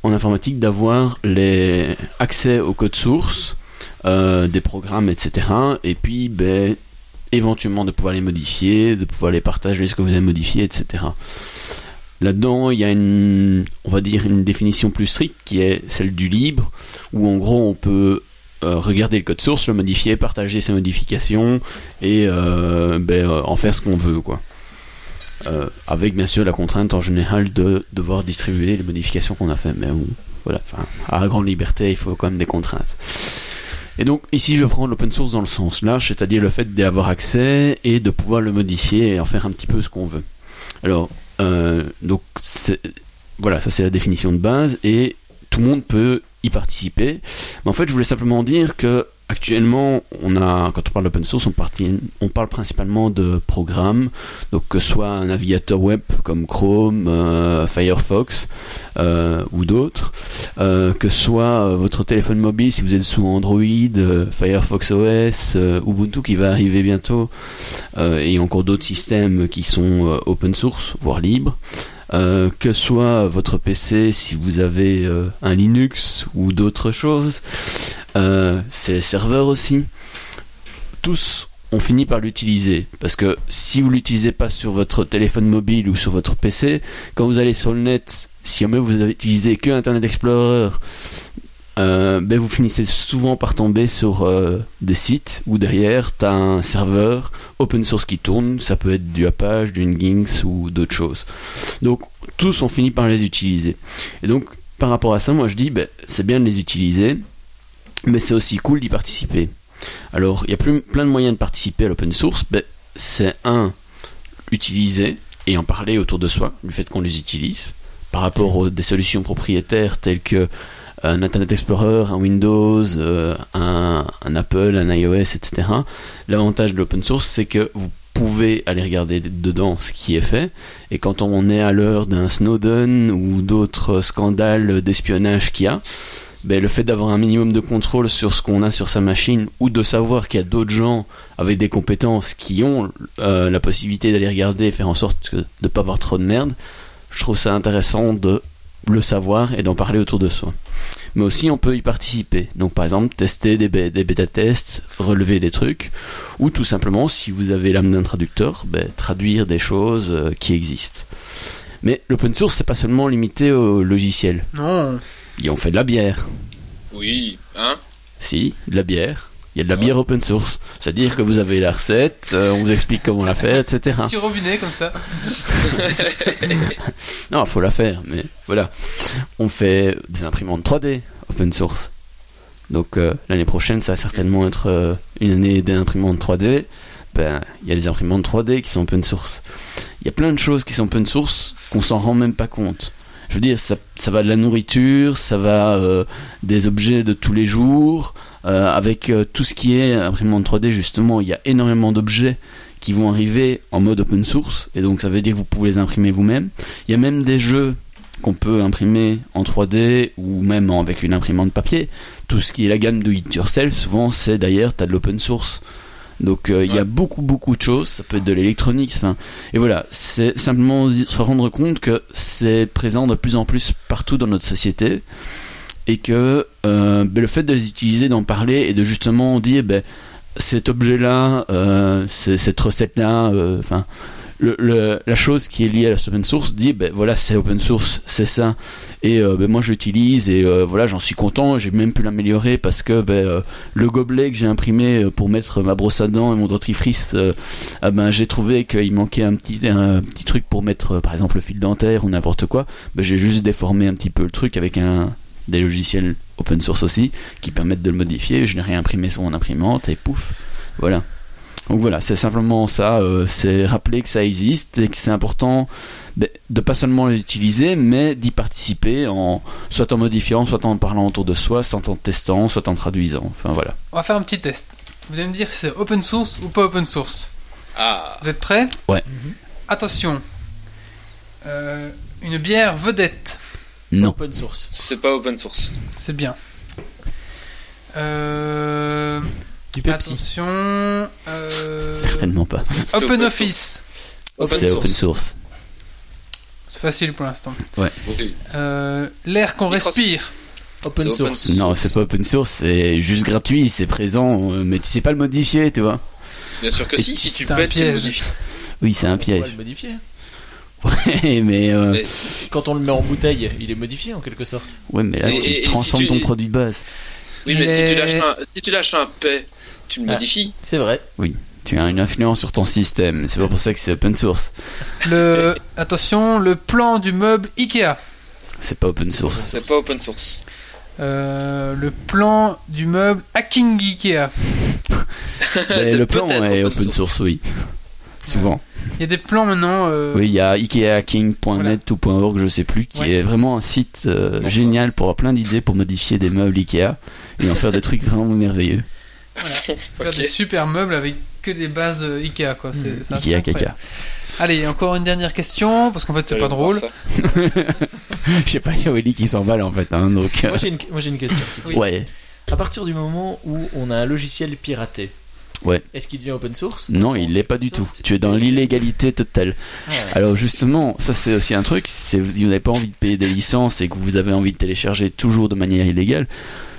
en informatique d'avoir les accès au code source euh, des programmes, etc. Et puis, ben, éventuellement de pouvoir les modifier, de pouvoir les partager ce que vous avez modifié, etc. Là-dedans, il y a une, on va dire, une définition plus stricte qui est celle du libre, où en gros on peut euh, regarder le code source, le modifier, partager ses modifications et euh, ben, euh, en faire ce qu'on veut, quoi. Avec bien sûr la contrainte en général de devoir distribuer les modifications qu'on a fait, mais on- voilà, à la grande liberté, il faut quand même des contraintes. Et donc ici je prends l'open source dans le sens large, c'est-à-dire le fait d'y avoir accès et de pouvoir le modifier et en faire un petit peu ce qu'on veut. Alors, euh, donc voilà, ça c'est la définition de base et tout le monde peut y participer. Mais en fait, je voulais simplement dire que actuellement, on a, quand on parle d'open source, on, parle principalement de programmes, donc que ce soit un navigateur web comme Chrome, euh, Firefox euh, ou d'autres, euh, que ce soit votre téléphone mobile si vous êtes sous Android, Firefox OS, Ubuntu qui va arriver bientôt, et encore d'autres systèmes qui sont open source, voire libres. Euh, que soit votre PC si vous avez euh, un Linux ou d'autres choses, euh, serveurs aussi. Tous on finit par l'utiliser parce que si vous l'utilisez pas sur votre téléphone mobile ou sur votre PC, quand vous allez sur le net, si jamais vous utilisé que Internet Explorer, euh, ben vous finissez souvent par tomber sur euh, des sites où derrière tu as un serveur open source qui tourne, ça peut être du Apache, du Nginx ou d'autres choses. Donc tous on finit par les utiliser. Et donc par rapport à ça, moi je dis ben, c'est bien de les utiliser, mais c'est aussi cool d'y participer. Alors, il y a plus, plein de moyens de participer à l'open source. Ben, c'est un, utiliser et en parler autour de soi, du fait qu'on les utilise, par rapport aux des solutions propriétaires telles que un Internet Explorer, un Windows, euh, un, Apple, un iOS, etc. L'avantage de l'open source, c'est que vous pouvez aller regarder dedans ce qui est fait. Et quand on est à l'heure d'un Snowden ou d'autres scandales d'espionnage qu'il y a, ben, le fait d'avoir un minimum de contrôle sur ce qu'on a sur sa machine ou de savoir qu'il y a d'autres gens avec des compétences qui ont euh, la possibilité d'aller regarder et faire en sorte de ne pas avoir trop de merde, je trouve ça intéressant de le savoir et d'en parler autour de soi. Mais aussi on peut y participer. Donc par exemple tester des, des bêta-tests, relever des trucs, ou tout simplement si vous avez l'âme d'un traducteur, ben, traduire des choses euh, qui existent. Mais l'open source c'est pas seulement limité au logiciel. Non. Et on fait de la bière. Oui, hein? Si, de la bière. Il y a de la bière open source. C'est-à-dire que vous avez la recette, euh, on vous explique comment la faire, etc. Petit robinet comme ça. Non, faut la faire, mais voilà. On fait des imprimantes 3D open source. Donc euh, l'année prochaine, ça va certainement être euh, une année d'imprimantes 3D. Ben, il y a des imprimantes 3D qui sont open source. Il y a plein de choses qui sont open source qu'on s'en rend même pas compte. Je veux dire, ça, ça va de la nourriture, ça va euh, des objets de tous les jours. Euh, avec euh, tout ce qui est imprimante 3D, justement, il y a énormément d'objets qui vont arriver en mode open source. Et donc ça veut dire que vous pouvez les imprimer vous-même. Il y a même des jeux qu'on peut imprimer en 3D ou même avec une imprimante papier. Tout ce qui est la gamme de It Yourself, souvent c'est d'ailleurs, tu as de l'open source. Donc euh, il y a beaucoup beaucoup de choses, ça peut être de l'électronique, enfin et voilà, c'est simplement se rendre compte que c'est présent de plus en plus partout dans notre société et que euh, ben, le fait de les utiliser, d'en parler et de justement dire ben, cet objet-là, euh, cette recette-là, euh, enfin la chose qui est liée à la open source dit ben voilà c'est open source c'est ça. Et ben moi je l'utilise et voilà j'en suis content. J'ai même pu l'améliorer parce que le gobelet que j'ai imprimé pour mettre ma brosse à dents et mon dentifrice ah j'ai trouvé qu'il manquait un petit un petit truc pour mettre par exemple le fil dentaire ou n'importe quoi. J'ai juste déformé un petit peu le truc avec un des logiciels open source aussi qui permettent de le modifier je l'ai réimprimé sur mon imprimante et pouf voilà donc voilà, c'est simplement ça, euh, c'est rappeler que ça existe et que c'est important de pas seulement l'utiliser, mais d'y participer en soit en modifiant, soit en parlant autour de soi, soit en testant, soit en traduisant. Enfin voilà. On va faire un petit test. Vous allez me dire si c'est open source ou pas open source. Ah, Vous êtes prêts? Ouais. Attention. Euh, une bière vedette. Non. Open source. c'est pas open source. C'est bien. Euh, Du Pepsi. attention. euh, Certainement pas. Open. Office. C'est open source. C'est facile pour l'instant. Oui. Euh, L'air qu'on respire. Open source. Non, c'est pas open source, c'est juste gratuit, c'est présent, euh, mais tu sais pas le modifier, tu vois. Bien sûr que Et si, si tu c'est un pètes, tu modifies. Oui, c'est un On va piège. le modifier. Ouais, mais euh, Mais Quand on le met en bouteille, il est modifié en quelque sorte. ouais, mais là, Et- tu et- si transformes tu- ton produit de base. Oui, mais si tu lâches un, si tu lâches un paix, tu le Ah. modifies. C'est vrai. Tu as une influence sur ton système. C'est pas pour ça que c'est open source. Le, attention, le plan du meuble Ikea. C'est pas open source. C'est pas open source. Euh, le plan du meuble Hacking Ikea. Le plan est open source, oui. Souvent. Il y a des plans maintenant. euh, Oui, il y a ikeahacking.net ou .org, je sais plus, qui Ouais. est vraiment un site euh, génial pour avoir plein d'idées pour modifier des meubles Ikea et en faire des trucs vraiment merveilleux. Faire Ok. des super meubles avec que des bases euh, Ikea quoi. Ça, c'est Ikea caca. Allez, encore une dernière question parce qu'en fait c'est pas drôle. Je sais pas, il y a Willy qui s'emballe en fait, hein, donc. euh, Moi j'ai une, moi, j'ai une question. si Oui. Ouais. À partir du moment où on a un logiciel piraté, Ouais. est-ce qu'il devient open source? Non, il l'est pas du tout. Tu es dans l'illégalité totale. Ah. Alors justement, ça c'est aussi un truc, si vous n'avez pas envie de payer des licences et que vous avez envie de télécharger toujours de manière illégale,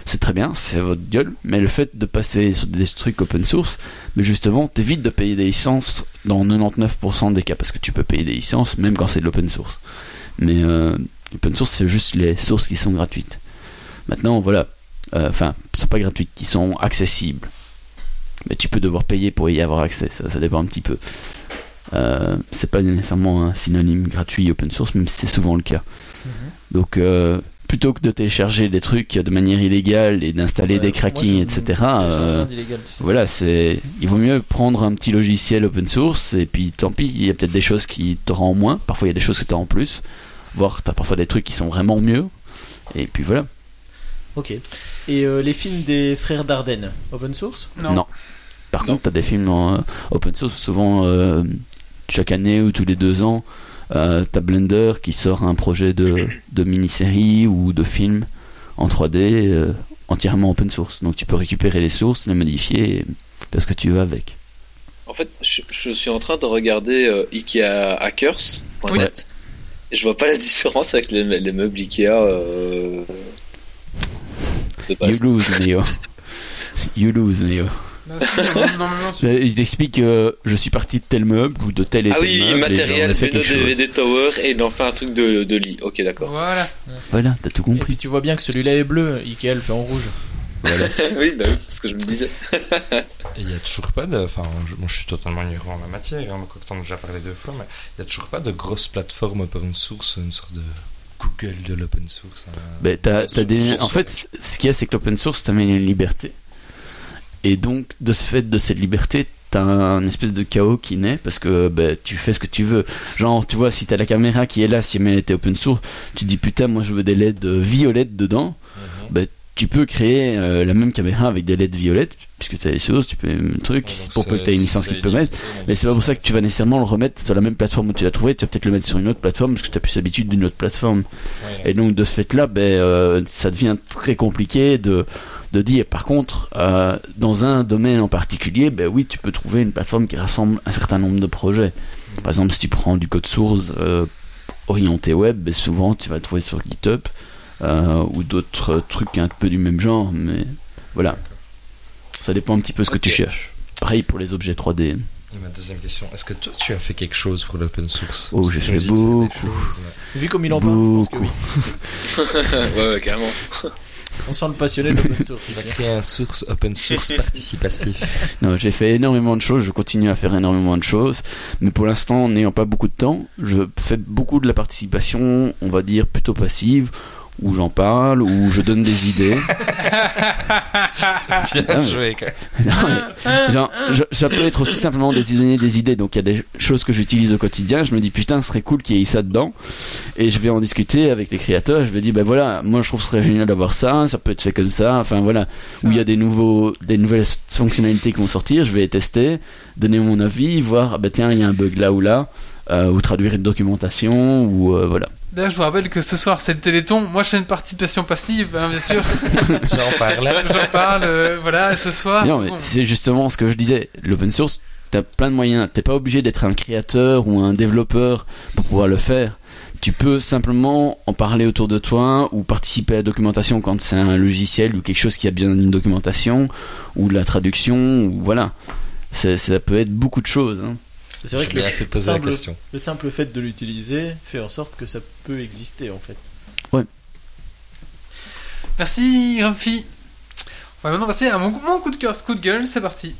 c'est très bien, c'est votre gueule, mais le fait de passer sur des trucs open source, mais justement, t'évites de payer des licences dans 99% des cas, parce que tu peux payer des licences même quand c'est de l'open source. Mais euh, open source, c'est juste les sources qui sont gratuites. Maintenant, voilà, Euh, enfin, sont pas gratuites, qui sont accessibles. Mais tu peux devoir payer pour y avoir accès, ça, ça dépend un petit peu. Euh, c'est pas nécessairement un synonyme gratuit open source, même si c'est souvent le cas. Donc, euh, plutôt que de télécharger des trucs de manière illégale et d'installer Ouais, des crackings, etc. euh, tu sais. voilà, c'est, il vaut mieux prendre un petit logiciel open source et puis tant pis, il y a peut-être des choses qui te rendent moins, parfois il y a des choses que tu as en plus, voire t'as parfois des trucs qui sont vraiment mieux. Et puis voilà. Ok. Et euh, les films des frères Dardenne, open source? Non. Non. Par contre, t'as des films en euh, open source, souvent euh, chaque année ou tous les deux ans, euh, t'as Blender qui sort un projet de, de mini-série ou de film en 3D euh, entièrement open source. Donc tu peux récupérer les sources, les modifier et faire ce que tu veux avec. En fait, je, je suis en train de regarder euh, Ikea Hackers.net et je vois pas la différence avec les, les meubles Ikea. Euh, de You lose, Neo. you lose, Neo. Tu- Il t'explique que je suis parti de tel meuble ou de tel et Ah tel oui, meuble. et j'en matériel, ai fait quelque chose. DVD Tower et il en fait un truc de, de lit. Ok, d'accord. Voilà. Voilà, t'as tout Et puis compris. tu vois bien que celui-là est bleu, Ikea le fait en rouge. oui, bah oui, c'est ce que je me disais. Il n'y a toujours pas de. Enfin, je, moi, je suis totalement ignorant en la matière, hein, quoi que t'en as déjà parlé deux fois, mais il n'y a toujours pas de grosse plateforme open source, une sorte de Google de l'open source. hein. Ben, des... En fait, ce qu'il y a, c'est que l'open source t'amène une liberté. Et donc, de ce fait de cette liberté, t'as un espèce de chaos qui naît parce que ben, tu fais ce que tu veux. Genre, tu vois, si t'as la caméra qui est là, si elle était open source, tu te dis putain, moi je veux des LED violettes dedans. Ben, tu peux créer euh, la même caméra avec des LED violettes, puisque t'as les sources, tu peux le truc, Ouais, pour peu que c'est- t'aies une licence qui te permette. Mais c'est pas pour ça que tu vas nécessairement le remettre sur la même plateforme où tu l'as trouvé, tu vas peut-être le mettre sur une autre plateforme parce que tu as plus l'habitude d'une autre plateforme. Ouais, Et donc de ce fait-là, ben, euh, ça devient très compliqué de, de dire. Par contre, euh, dans un domaine en particulier, ben oui, tu peux trouver une plateforme qui rassemble un certain nombre de projets. Par exemple, si tu prends du code source euh, orienté web, ben, souvent tu vas le trouver sur GitHub euh, ou d'autres trucs un peu du même genre. Mais voilà, ça dépend un petit peu ce que tu cherches. Pareil pour les objets 3D. Et ma deuxième question, est-ce que toi tu as fait quelque chose pour l'open source Oh, j'ai fait beaucoup. choses, mais- Vu comme il en parle, je pense que Beaucoup. oui. ouais, ouais, carrément. On sent le passionné de l'open source. il va dire. Créer un source open source participatif. Non, j'ai fait énormément de choses, je continue à faire énormément de choses, mais pour l'instant, n'ayant pas beaucoup de temps, je fais beaucoup de la participation, on va dire plutôt passive, où j'en parle, où je donne des idées. Bien Ah, joué. Non, mais, genre, je- ça peut être aussi simplement des donner des idées. Donc il y a des choses que j'utilise au quotidien. Je me dis putain, ce serait cool qu'il y ait ça dedans. Et je vais en discuter avec les créateurs. Je vais dire ben voilà, moi je trouve que ce serait génial d'avoir ça. Ça peut être fait comme ça. Enfin voilà, où il y a des nouveaux, des nouvelles fonctionnalités qui vont sortir. Je vais les tester, donner mon avis, voir ah ben tiens il y a un bug là ou là, euh, ou traduire une documentation ou euh, voilà. D'ailleurs, je vous rappelle que ce soir c'est le Téléthon. Moi, je fais une participation passive, hein, bien sûr. J'en parlais. J'en parle, euh, voilà, ce soir. non mais bon. c'est justement ce que je disais. L'open source, t'as plein de moyens. T'es pas obligé d'être un créateur ou un développeur pour pouvoir le faire. Tu peux simplement en parler autour de toi ou participer à la documentation quand c'est un logiciel ou quelque chose qui a bien une documentation ou de la traduction ou voilà. Ça peut être beaucoup de choses. hein. C'est vrai que le bien fait poser la simple, question. le simple fait de l'utiliser fait en sorte que ça peut exister en fait. Merci, Grumpy. On va maintenant passer à mon, mon coup de cœur, coup de gueule. C'est parti.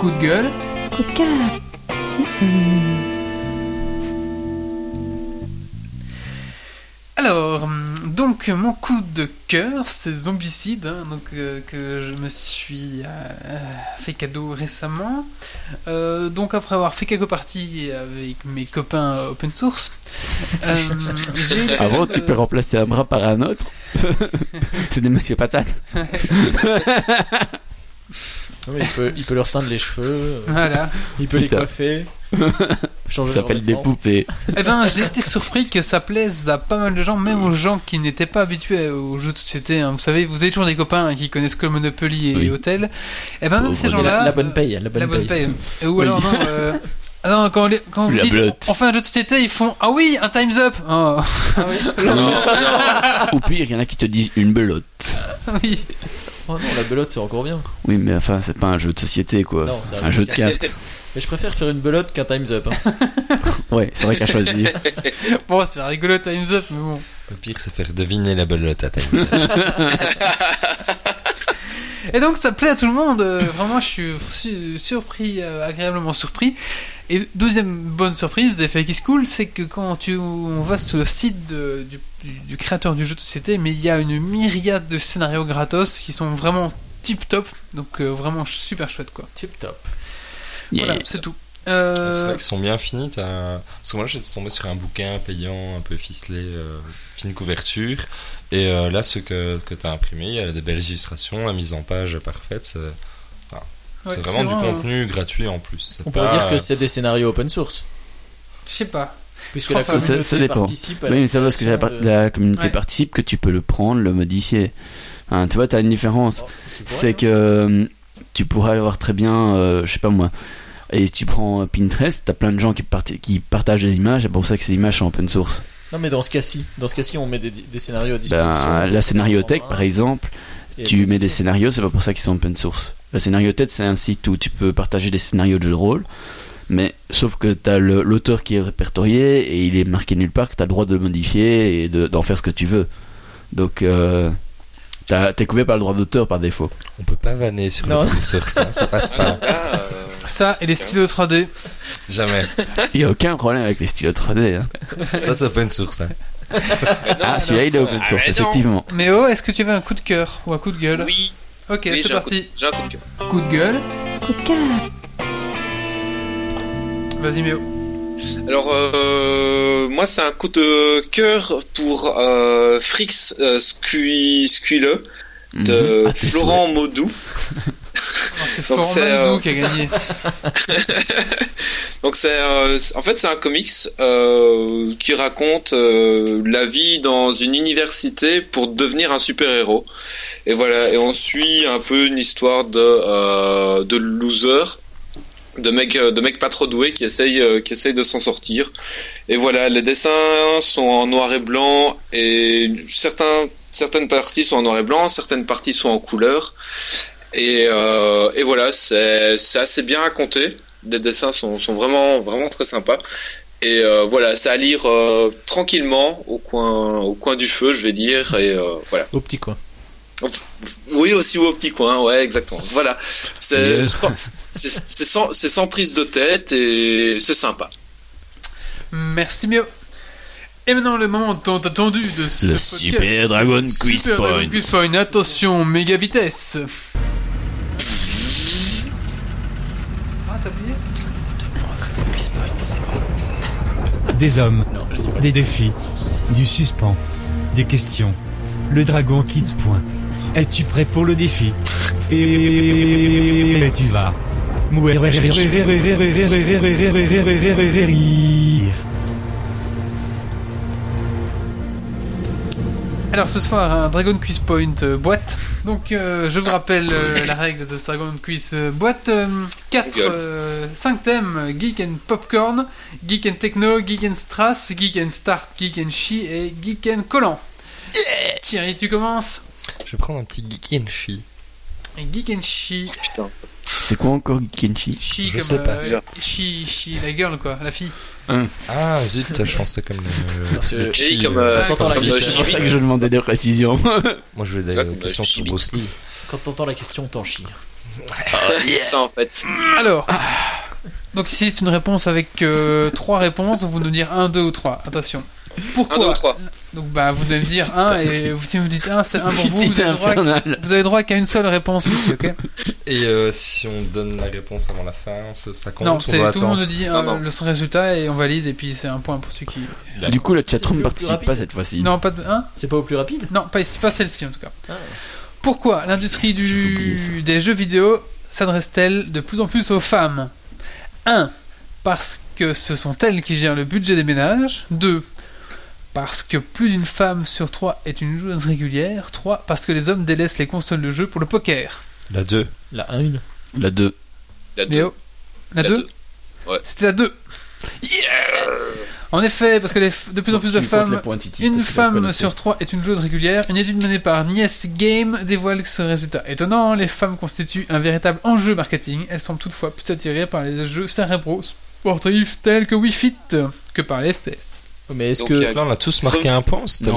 Coup de gueule. Coup de cœur. Alors, hum, donc mon coup de cœur, c'est Zombicide, hein, donc euh, que je me suis euh, fait cadeau récemment. Euh, donc après avoir fait quelques parties avec mes copains open source, euh, Avant, tu peux remplacer un bras par un autre. c'est des monsieur patates. Non, mais il, peut, il peut leur teindre les cheveux, Voilà. il peut les coiffer, Ça s'appelle des poupées. Eh ben, j'ai été surpris que ça plaise à pas mal de gens, même aux gens qui n'étaient pas habitués aux jeux de société. hein. Vous savez, vous avez toujours des copains hein, qui connaissent que le Monopoly et Oui. Hôtel. Eh ben, même ces gens-là. La, la bonne euh, paye, la bonne La bonne paye. paye. Ou alors, non, euh, ah non, quand, les- quand vous La dites, belote. on fait un jeu de société, ils font Ah oui, un Time's Up Oh, Ou pire, il y en a qui te disent une belote. oui. Oh non, la belote c'est encore bien. Oui, mais enfin, c'est pas un jeu de société, quoi. Non, c'est c'est un un jeu de cartes. Mais je préfère faire une belote qu'un Time's Up. hein. Ouais, c'est vrai qu'à choisir. Bon, c'est rigolo, Time's Up, mais bon. Le pire, c'est faire deviner la belote à ta Et donc, ça plaît à tout le monde. euh, Vraiment, je suis su- surpris, euh, agréablement surpris. Et deuxième bonne surprise d'Effet qui School, c'est que quand tu, on va sur le site de- du, du- du créateur du jeu de société, mais il y a une myriade de scénarios gratos qui sont vraiment tip top, donc euh, vraiment super chouette quoi. Tip top. Voilà, c'est tout. C'est Euh, vrai qu'ils sont bien finis. Parce que moi, j'étais tombé sur un bouquin payant, un peu ficelé, euh, fine couverture. Et euh, là, ce que, que tu as imprimé, il y a des belles illustrations, la mise en page est parfaite. C'est ouais, vraiment du contenu gratuit en plus. On pourrait pas, dire que euh, c'est des scénarios open source. Je sais pas. Puisque la ça- communauté ça participe à Oui, mais c'est parce que la, de- communauté Ouais. participe que tu peux le prendre, le modifier. Hein, tu vois, tu as une différence. Oh, c'est hein. que euh, tu pourrais avoir très bien, euh, je sais pas moi, et si tu prends Pinterest, t'as plein de gens qui, parti- qui partagent des images, c'est pour ça que ces images sont open source. Non, mais dans ce cas-ci, dans ce cas-ci, on met des, des scénarios à disposition. Ben, la scénariothèque, par exemple, tu mets des scénarios, c'est pas pour ça qu'ils sont open source. La scénariothèque, c'est un site où tu peux partager des scénarios de jeux de rôle, mais sauf que t'as l'auteur qui est répertorié et il est marqué nulle part que t'as le droit de le modifier et de- d'en faire ce que tu veux. Donc, euh, t'es couvert par le droit d'auteur par défaut. On peut pas vanner sur Non. le sur ça, ça passe pas. Là, euh, Ça et les stylos 3D. Jamais. Il y a aucun problème avec les stylos 3D. hein. Ça, c'est open source. Hein. non, Ah, celui-là, il est open Ah, source, non. effectivement. Mais oh, est-ce que tu veux un coup de cœur ou un coup de gueule Oui, Ok, oui, c'est j'ai un coup- parti. j'ai un coup de cœur. Coup de gueule. Coup de cœur. Vas-y, Méo. Alors, euh, moi, c'est un coup de cœur pour euh, Frix euh, Squille de Mhm. Ah, Florent Maudou. Oh, c'est Florent euh, qui a gagné. Donc c'est euh, en fait c'est un comics euh, qui raconte euh, la vie dans une université pour devenir un super héros. Et voilà et on suit un peu une histoire de euh, de loser, de mecs euh, de mecs pas trop doués qui essayent euh, qui essayent de s'en sortir. Et voilà les dessins sont en noir et blanc et certains certaines parties sont en noir et blanc, certaines parties sont en couleur. Et, euh, et voilà, c'est assez bien raconté. Les dessins sont, sont vraiment vraiment très sympas. Et voilà, c'est à lire tranquillement au coin au coin du feu, je vais dire. Et voilà. Au petit coin. Oui, aussi au petit coin, ouais, exactement. Voilà, c'est Yes. c'est c'est sans c'est sans prise de tête et c'est sympa. Merci, Méo. Et maintenant, le moment tant attendu de ce Le podcast. Super Dragon Quiz Super Dragon. Quiz Point. Attention, méga vitesse. Ah, t'as oublié? Des hommes, des défis, du suspens, des questions. Le dragon Kids point. Es-tu prêt pour le défi? Et tu vas. mourir. Alors ce soir, un Dragon Quiz Point euh, boîte. Donc euh, je vous rappelle euh, la règle de ce Dragon Quiz euh, boîte. 4, Gueule. 5 thèmes, Geek and Popcorn, Geek and Techno, Geek and Strass, Geek and Start, Geek and Chi et Geek and Collant. Thierry, tu commences? Je vais prendre un petit Geekenshi. Et Geek and Chi. Putain. C'est quoi encore Kenshi Chi Je comme sais pas. euh, Chi, Chi, la girl quoi, la fille. Ah zut, je pensais comme. Parce que- chi, comme, euh, la C'est pour ça que je demandais des précisions. Moi je voulais des comme, questions sur. Bruce Lee. Quand t'entends la question, t'en chies. C'est ça en fait. Alors, donc ici c'est une réponse avec 3 réponses, vous nous dire 1, 2 ou 3. Attention. Pourquoi 1, 2 ou 3. Donc bah vous devez me dire 1 et vous- si vous dites 1 c'est 1 pour vous, vous avez droit, infernal. vous avez droit qu'à une seule réponse ici, ok Et euh, si on donne la réponse avant la fin, ça, compte Non, on c'est tout le monde dit Non, euh, non. le son résultat et on valide et puis c'est un point pour celui qui. Du coup, le chatroom plus- participe plus pas cette fois-ci. Non, pas de 1 C'est pas au plus rapide? Non, pas ici, pas celle-ci en tout cas. Ah. Pourquoi l'industrie du... des jeux vidéo s'adresse-t-elle de plus en plus aux femmes? 1. Parce que ce sont elles qui gèrent le budget des ménages. 2. Parce que plus d'une femme sur trois est une joueuse régulière. 3. Parce que les hommes délaissent les consoles de jeux pour le poker. La 2. La 1 La 2. La deux. Léo La La 2 deux. Ouais. C'était la 2. En effet, parce que les f- de plus en plus de femmes une femme sur trois est une joueuse régulière. Une étude menée par Nies Game dévoile ce résultat étonnant. Les femmes constituent un véritable enjeu marketing. Elles semblent toutefois plus attirées par les jeux cérébraux sportifs tels que Wii Fit que par les FPS. Mais est-ce que, Là on a tous marqué un point. Tout le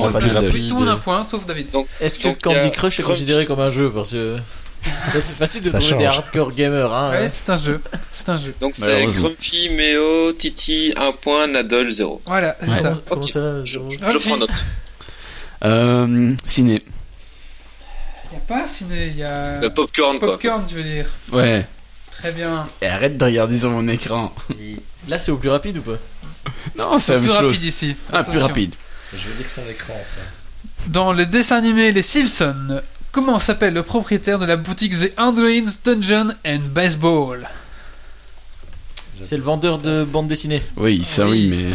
monde a un point, sauf David. est-ce que Candy a Crush est Crunch. considéré comme un jeu Parce que C'est facile de Ça trouver des hardcore gamers. Hein. Ouais, c'est un jeu. C'est un jeu. Donc c'est. Grumpy, Méo, Titi, 1 point, Nadal, 0. Voilà, c'est Ouais. ça. Je, prends note. Euh, ciné. N'y a pas ciné, y a. Euh, popcorn, quoi. Popcorn, tu veux dire. Ouais. Très bien. Et arrête de regarder sur mon écran. Là, c'est au plus rapide ou pas? Non, c'est la Plus même chose. rapide ici. Ah, plus rapide. Je veux dire son écran, ça. Dans le dessin animé Les Simpsons, comment s'appelle le propriétaire de la boutique The Androids Dungeon and Baseball C'est le vendeur de bande dessinée. Oui, ça Oui. mais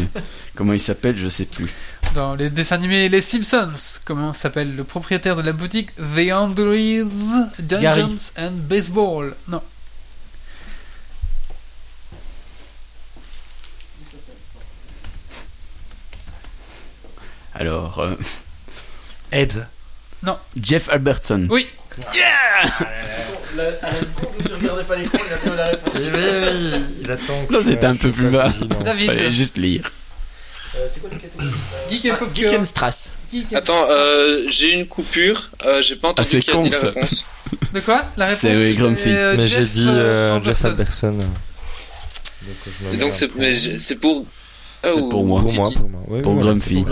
comment il s'appelle, je sais plus. Dans les dessins animés Les Simpsons, comment s'appelle le propriétaire de la boutique The Androids Dungeons Gary. and Baseball? Non. Alors, euh, Ed. Jeff Albertson. Oui, à la seconde où tu regardais pas l'écran, il a trouvé la réponse. Oui, oui, oui, il attend. Non, je- c'était un peu plus bas. David. Fallait juste lire. c'est quoi les catégories Geek et Popcorn. Geekenstrass. Geek et- Attends, euh, j'ai une coupure. Euh, j'ai pas entendu Ah, c'est qui a con, dit la ça. réponse. De quoi? La réponse C'est, oui, Grumpy. euh, Mais j'ai dit euh, euh, Jeff Albertson. Alberson. Donc, je donc c'est pour. Ah, C'est ou- pour moi. Pour moi, pour moi. Oui, Pour Grumpy.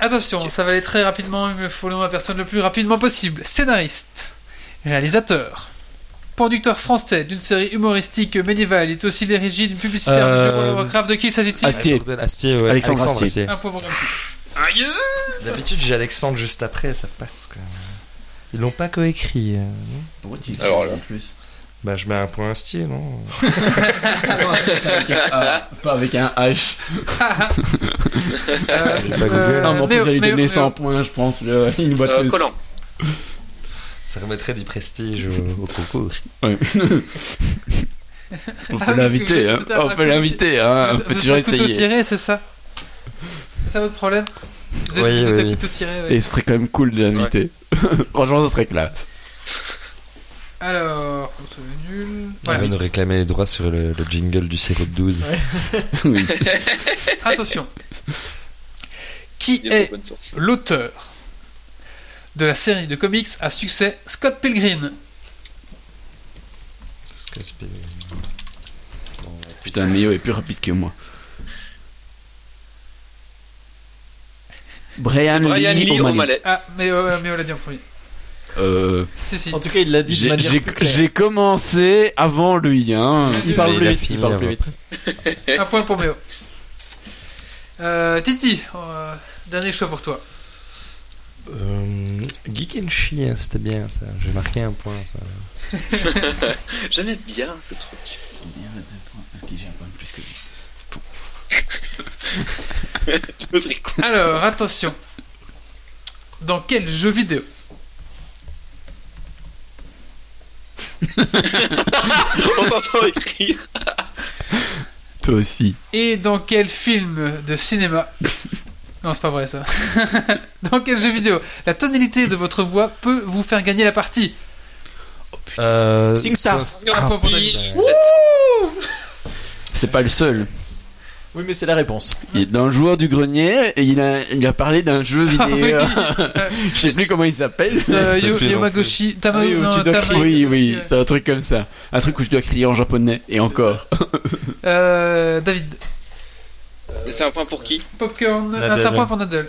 Attention, ça va aller très rapidement, il me faut le nom à personne le plus rapidement possible. Scénariste, réalisateur, producteur français d'une série humoristique médiévale, il est aussi l'origine publicitaire du jeu Euh, World of Warcraft. De qui s'agit-il Asti- Ouais, bordel, Astier, ouais. Alexandre Alexandre Astier. Astier. Un point pour. D'habitude, j'ai Alexandre juste après, ça passe. Quoi. Ils l'ont pas coécrit. euh, Pourquoi tu Alors là. plus? Bah, je mets un point Astier, non Pas avec un H. Euh, J'ai pas googlé. non, mais en plus, Méo, j'allais donner Méo. 100 points, je pense. Le, une boîte Euh, de- Collant. Ça remettrait du prestige au, au concours. Ouais. On Ah, peut parce que l'inviter, vous hein. êtes On peut l'inviter, hein. On peut toujours couteau essayer. tiré, c'est ça? C'est ça votre problème? Vous êtes, Oui, vous êtes oui, oui. couteau tiré, ouais. Et ce serait quand même cool de l'inviter. Franchement, ce serait classe. Alors, c'est nul. On va nous réclamer les droits sur le, le jingle du sirop de 12. Oui. Attention. Qui est l'auteur de la série de comics à succès Scott Pilgrim? Putain, Mio est plus rapide que moi. Brian, Brian Lee, Lee O'Malley. O'Malley. Ah, mais, euh, mais on l'a dit en premier. Euh, Si, si. En tout cas, il l'a dit de j'ai, manière j'ai- plus claire. j'ai commencé avant lui, hein. Il parle plus vite. fini Il parle plus avant. vite. Un point pour Méo. Euh, Titi, euh, dernier choix pour toi. Euh, Geek and Chien, c'était bien ça. J'ai marqué un point, ça. J'aimais bien ce truc. Ok, j'ai un point de plus que lui. Alors, attention. Dans quel jeu vidéo On t'entend écrire. Toi aussi. et dans quel film de cinéma Non, c'est pas vrai ça. dans quel jeu vidéo la tonalité de votre voix peut vous faire gagner la partie? Euh, SingStar. ah. C'est pas le seul. Oui, mais c'est la réponse. Il est dans le joueur du grenier et il a, il a parlé d'un jeu Ah oui. vidéo. Je sais plus comment il s'appelle. Euh, Yo- Yamagoshi, Tama- Ah oui, où non, tu dois Tama- crier. Oui, oui, c'est un truc comme ça. Un truc où je dois crier en japonais et encore. Euh, David. Mais c'est un point pour qui Popcorn. Nadal. Ah, c'est un point pour Nadal.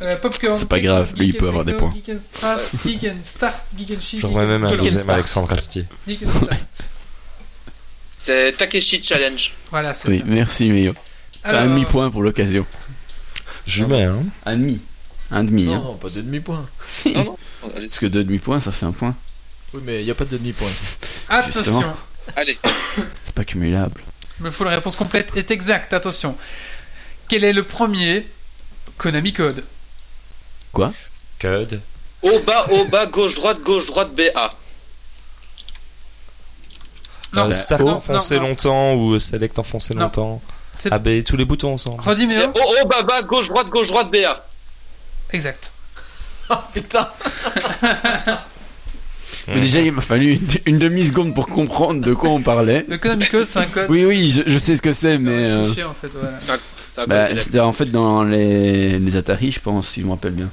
Euh, Popcorn. C'est pas grave, lui, il Geek peut and avoir des points. Geek and Start, Geek and Start, Geek and même un deuxième Start. Alexandre Astier. Geek and Start. C'est Takeshi Challenge. Voilà, c'est Oui, ça. merci Mio. Alors, Un demi-point pour l'occasion. Je mets, hein. Un demi. Un demi, hein. Non, pas de demi-point. Non, non. Allez, Parce que deux demi-points, ça fait un point. Oui, mais il n'y a pas de demi-point. attention. justement. allez. C'est pas cumulable. Il me faut la réponse complète est exacte. Attention. Quel est le premier Konami Code? Code. Au bas, au bas, gauche, droite, gauche, droite, BA. Non, Euh, start non, enfoncé non, non. longtemps ou select enfoncé Non. longtemps. C'est- AB, tous les boutons ensemble. Redis, haut, haut, bas, bas, gauche, droite, gauche, droite, BA. Exact. Putain Mais déjà, il m'a fallu une, une demi-seconde pour comprendre de quoi on parlait. Le Konami Code, c'est un code. Oui, oui, je, je sais ce que c'est, mais. euh, euh, cliché, en fait, voilà. Bah, c'était en fait dans les, les Atari, je pense, si je me rappelle bien.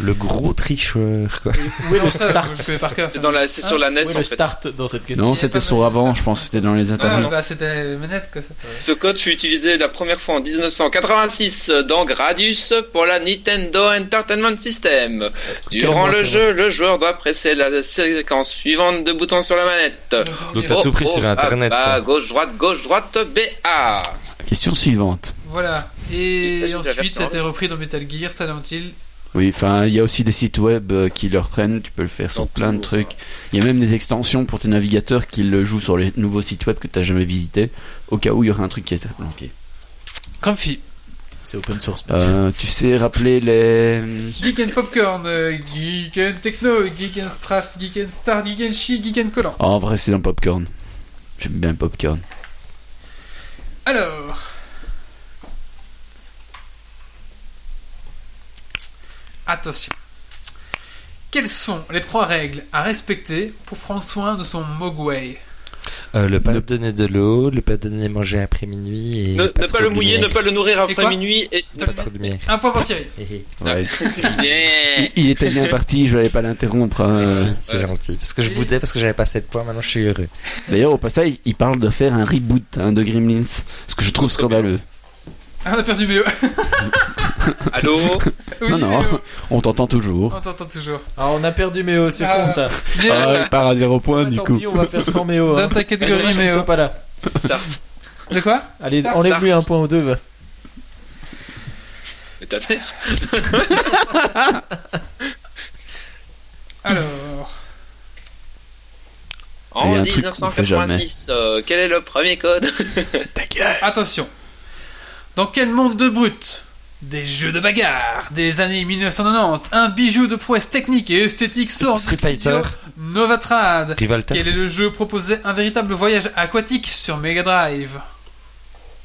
Le gros tricheur, quoi. Est Non, le ça, start je connais par cœur. C'est dans la, c'est sur la NES est en le fait. start dans cette question Non, c'était sur avant, je pense que c'était dans les Ah, internets. bah, c'était les manettes, quoi. Ce code fut utilisé la première fois en 1986 dans Gradius pour la Nintendo Entertainment System. Durant le jeu, le joueur doit presser la séquence suivante de boutons sur la manette. Donc t'as tout pris sur Internet, Ah, toi. gauche, droite, gauche, droite, BA. Question suivante. Voilà. Il Et ensuite, version ça a été originale. repris dans Metal Gear, Silent Hill. Oui, enfin, il y a aussi des sites web euh, qui le reprennent, tu peux le faire sur plein de trucs. Il y a même des extensions pour tes navigateurs qui le jouent sur les nouveaux sites web que tu n'as jamais visités, au cas où il y aurait un truc qui est planqué. Comfy. C'est open source. Euh, tu sais rappeler les... Geek and Popcorn, euh, Geek and Techno, Geek and Strass, Geek and Star, Geek and Chi, Geek and Collant. Oh, en vrai, c'est dans Popcorn. J'aime bien Popcorn. Alors. Attention. Quelles sont les trois règles à respecter pour prendre soin de son Mogwai? Euh, le pas lui donner de l'eau, le pas donner à manger après minuit et Ne, pas le mouiller, ne pas le nourrir après minuit et Pas trop de lumière. Un point pour Thierry. Hé. Ouais. Yeah. il, il était bien parti, je n'allais pas l'interrompre. hein. Merci, c'est ouais. gentil. Parce que je boudais parce que j'avais pas 7 points, maintenant je suis heureux. D'ailleurs, au passage, il parle de faire un reboot hein, de Gremlins, ce que je trouve scandaleux. Ah, on a perdu Méo. Allô Oui, non, non, on t'entend toujours. On t'entend toujours. Ah, on a perdu Méo, c'est Ah. con ça. Ah, il part à zéro point, Ah, du coup. pis, on va faire sans Méo. Dans Hein. ta C'est catégorie Méo. pas là. Start. De quoi Allez, Start, enlève-lui start. un point ou deux. va. Mais ta mère. Alors. En Il y a un truc qu'on fait jamais. 1986, euh, quel est le premier code? Attention. Dans quel monde de brut Des jeux de bagarre des années 1990, un bijou de prouesse technique et esthétique sort Street Fighter. Novatrad. Rivalter. Quel est le jeu proposé un véritable voyage aquatique sur Mega Drive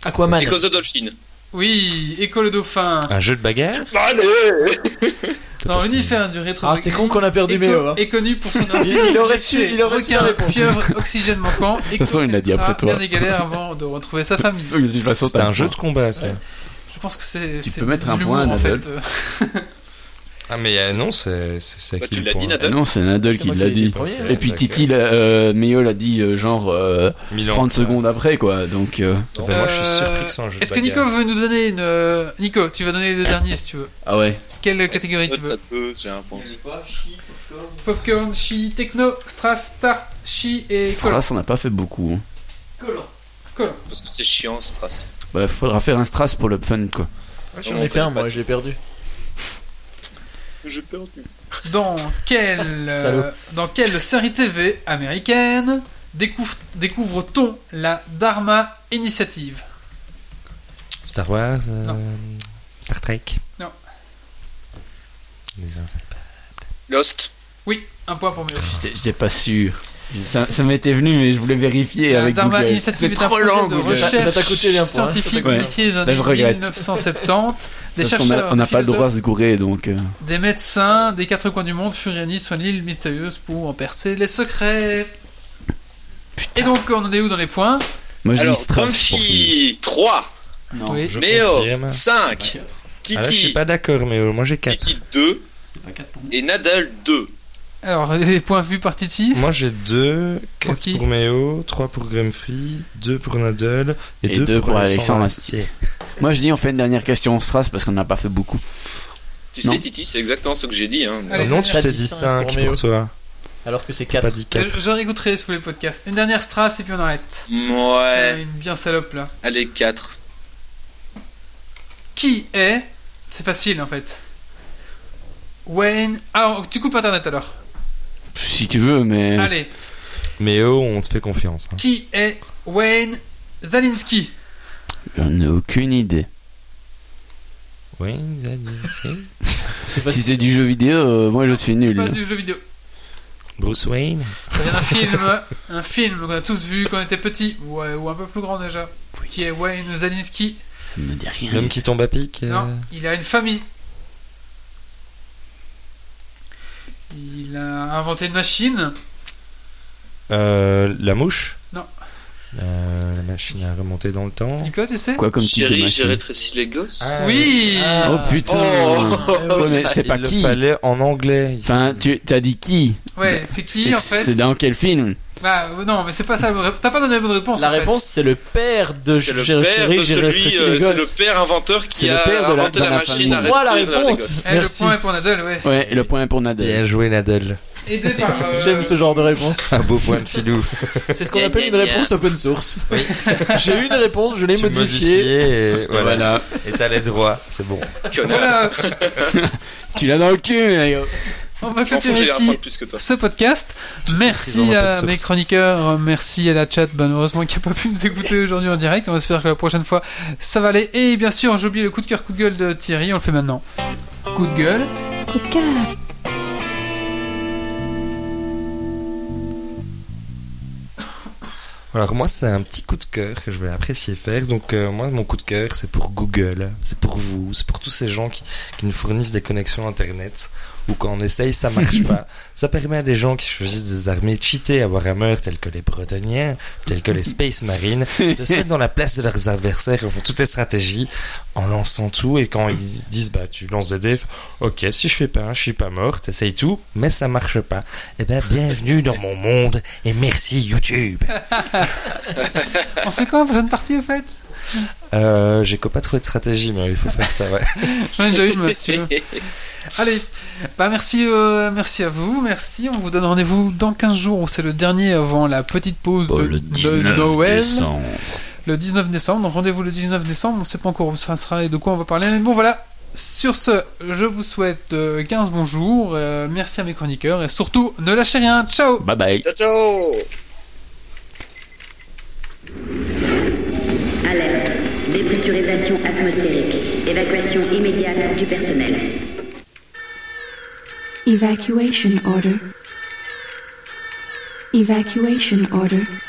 Aquaman. Because of Dolphin. Oui, École le Dauphin. Un jeu de bagarre? Allez Dans l'univers du rétro Ah, c'est con qu'on a perdu Méo. Hein. est connu pour son Il- il aurait su- il aurait su la réponse. pieuvre, oxygène manquant. De toute façon, il l'a dit après toi. Bien des galères avant de retrouver sa famille. De toute façon, C'est t'as un jeu de combat, ça. Je pense que c'est. Tu c'est peux mettre un point à en fait. Nadal. Ah, mais euh, non, c'est c'est- c'est Bah, qui tu le l'as point dit, Ah Nadal. non, c'est Nadal C'est qui l'a dit premier, Et puis. Titi, euh, Mio l'a dit euh, genre euh, Milan. 30 secondes après, quoi. Donc, euh, Ben, moi, je suis Euh, surpris que ce soit un jeu Est-ce que Nico veut nous donner une. euh, Nico, tu vas donner les deux derniers si tu veux. ah ouais. Quelle catégorie tu veux deux, j'ai un point. Popcorn, Chi, Techno, Strass, Start, Chi et Collant. Strass, on n'a pas fait beaucoup. hein. Collant. Parce que c'est chiant, Strass. Bah, faudra faire un Strass pour le fun, quoi. J'en ai fait un, moi, j'ai perdu. J'ai perdu. Dans quelle, euh, dans quelle série TV américaine découvre- découvre-t-on la Dharma Initiative? Star Wars euh, Non. Star Trek? Non. Les. Lost. Oui, un point pour. J'étais j'étais pas sûr. Ça, ça m'était venu, mais je voulais vérifier La avec Google. C'est trop long, de recherche ça t'a coûté point, hein, scientifique années je regrette. 1970. Des Parce chercheurs, on n'a pas le droit de se gourer, donc. euh, Des médecins des quatre coins du monde furent réunis sur l'île mystérieuse pour en percer les secrets. Et donc, on en est où dans les points? Moi, je Alors, dis. Grumpy, 3. Non. Oui. Je Méo, confirme. 5. Ah là, je suis Titi, pas d'accord, mais euh, moi j'ai 4. Titi 2. Et Nadal 2. Alors, les points vus par Titi Moi j'ai 2, Pour 4 qui pour Méo, 3 pour Grumpy, 2 pour Nadal et, Et 2 deux pour, pour Alexandre Astier. Moi, je dis on fait une dernière question Strass parce qu'on n'a pas fait beaucoup. Tu Non. sais, Titi, c'est exactement ce que j'ai dit. Hein. Allez, non, tu t'es T'as dit dit cinq 5 pour toi. Alors que c'est T'as 4. pas dit 4. Je, je réécouterai sous les podcasts. Une dernière strass et puis on arrête. Ouais. Une bien salope là. Allez, 4. Qui est C'est facile en fait. Wayne. Ah, tu coupes internet alors. Si tu veux, mais. Allez. Méo, on te fait confiance. hein. Qui est Wayne Zalinski J'en ai aucune idée. Oui, vous avez dit. C'est Si facile. c'est du jeu vidéo, euh, moi je suis C'est nul. pas du jeu vidéo. Bruce Wayne Ça vient d'un film, un film qu'on a tous vu quand on était petit, ou, euh, ou un peu plus grand déjà, qui est Wayne Zalinski. Ça me dit rien. L'homme qui tombe à pic euh, Non, il a une famille. Il a inventé une machine. euh, La mouche Non. Euh, la machine à remonter dans le temps. Nico, tu sais Quoi comme type de Chérie, j'ai rétréci les gosses. Ah, Oui Oh putain Oh. Ouais, mais c'est Il pas le qui fallait en anglais. ici. Enfin, tu t'as dit qui Ouais, c'est qui en fait C'est dans quel film Bah non, mais c'est pas ça. la. T'as pas donné la bonne réponse. La en fait. réponse, c'est le père de C'est le Chéri, père Chéri, de j'ai celui, euh, les c'est le père inventeur qui C'est le a père de la- inventé dans la, la machine à. Moi, la réponse. Eh, le Merci. point est pour Nadal, ouais. Ouais, le point est pour Nadal. Bien joué, Nadal. Aidé par. euh, J'aime ce genre de réponse. Un beau point de filou. C'est ce qu'on appelle une réponse open source. J'ai eu une réponse, je l'ai Tu modifiée. et voilà. Voilà. Et t'as les droits, c'est bon. Connard. Voilà, Tu l'as dans le cul. On va ici toi. ce podcast. Merci à mes chroniqueurs, merci à la chat, ben, heureusement qui a pas pu nous écouter aujourd'hui en direct. On espère que la prochaine fois ça va aller. Et bien sûr, j'ai oublié le coup de cœur, coup de gueule de Thierry, on le fait maintenant. Coup de gueule. Coup de cœur. Alors moi c'est un petit coup de cœur que je vais apprécier faire. Donc euh, moi mon coup de cœur c'est pour Google, c'est pour vous, c'est pour tous ces gens qui, qui nous fournissent des connexions internet ou quand on essaye ça marche pas. Ça permet à des gens qui choisissent des armées cheatées à Warhammer tels que les Bretoniens, tels que les Space Marines, de se mettre dans la place de leurs adversaires qui font toutes les stratégies en lançant tout et quand ils disent bah tu lances des devs, ok si je fais pas un je suis pas mort, t'essayes tout mais ça marche pas. Eh ben bienvenue dans mon monde et merci YouTube. On fait quoi la prochaine partie au fait? Euh, j'ai pas trouvé de stratégie, mais il faut faire ça, ouais. J'en ai déjà une, moi, si tu veux. Allez, bah merci, euh, merci à vous, merci. On vous donne rendez-vous dans 15 jours, où c'est le dernier avant la petite pause de, le de 19 Noël. décembre. Le 19 décembre, donc rendez-vous le 19 décembre, on sait pas encore où ça sera et de quoi on va parler, mais bon voilà. Sur ce, je vous souhaite euh, 15 bons jours, euh, merci à mes chroniqueurs et surtout, ne lâchez rien, ciao Bye bye. Ciao, ciao Alerte. Dépressurisation atmosphérique. Évacuation immédiate du personnel. Evacuation order. Evacuation order.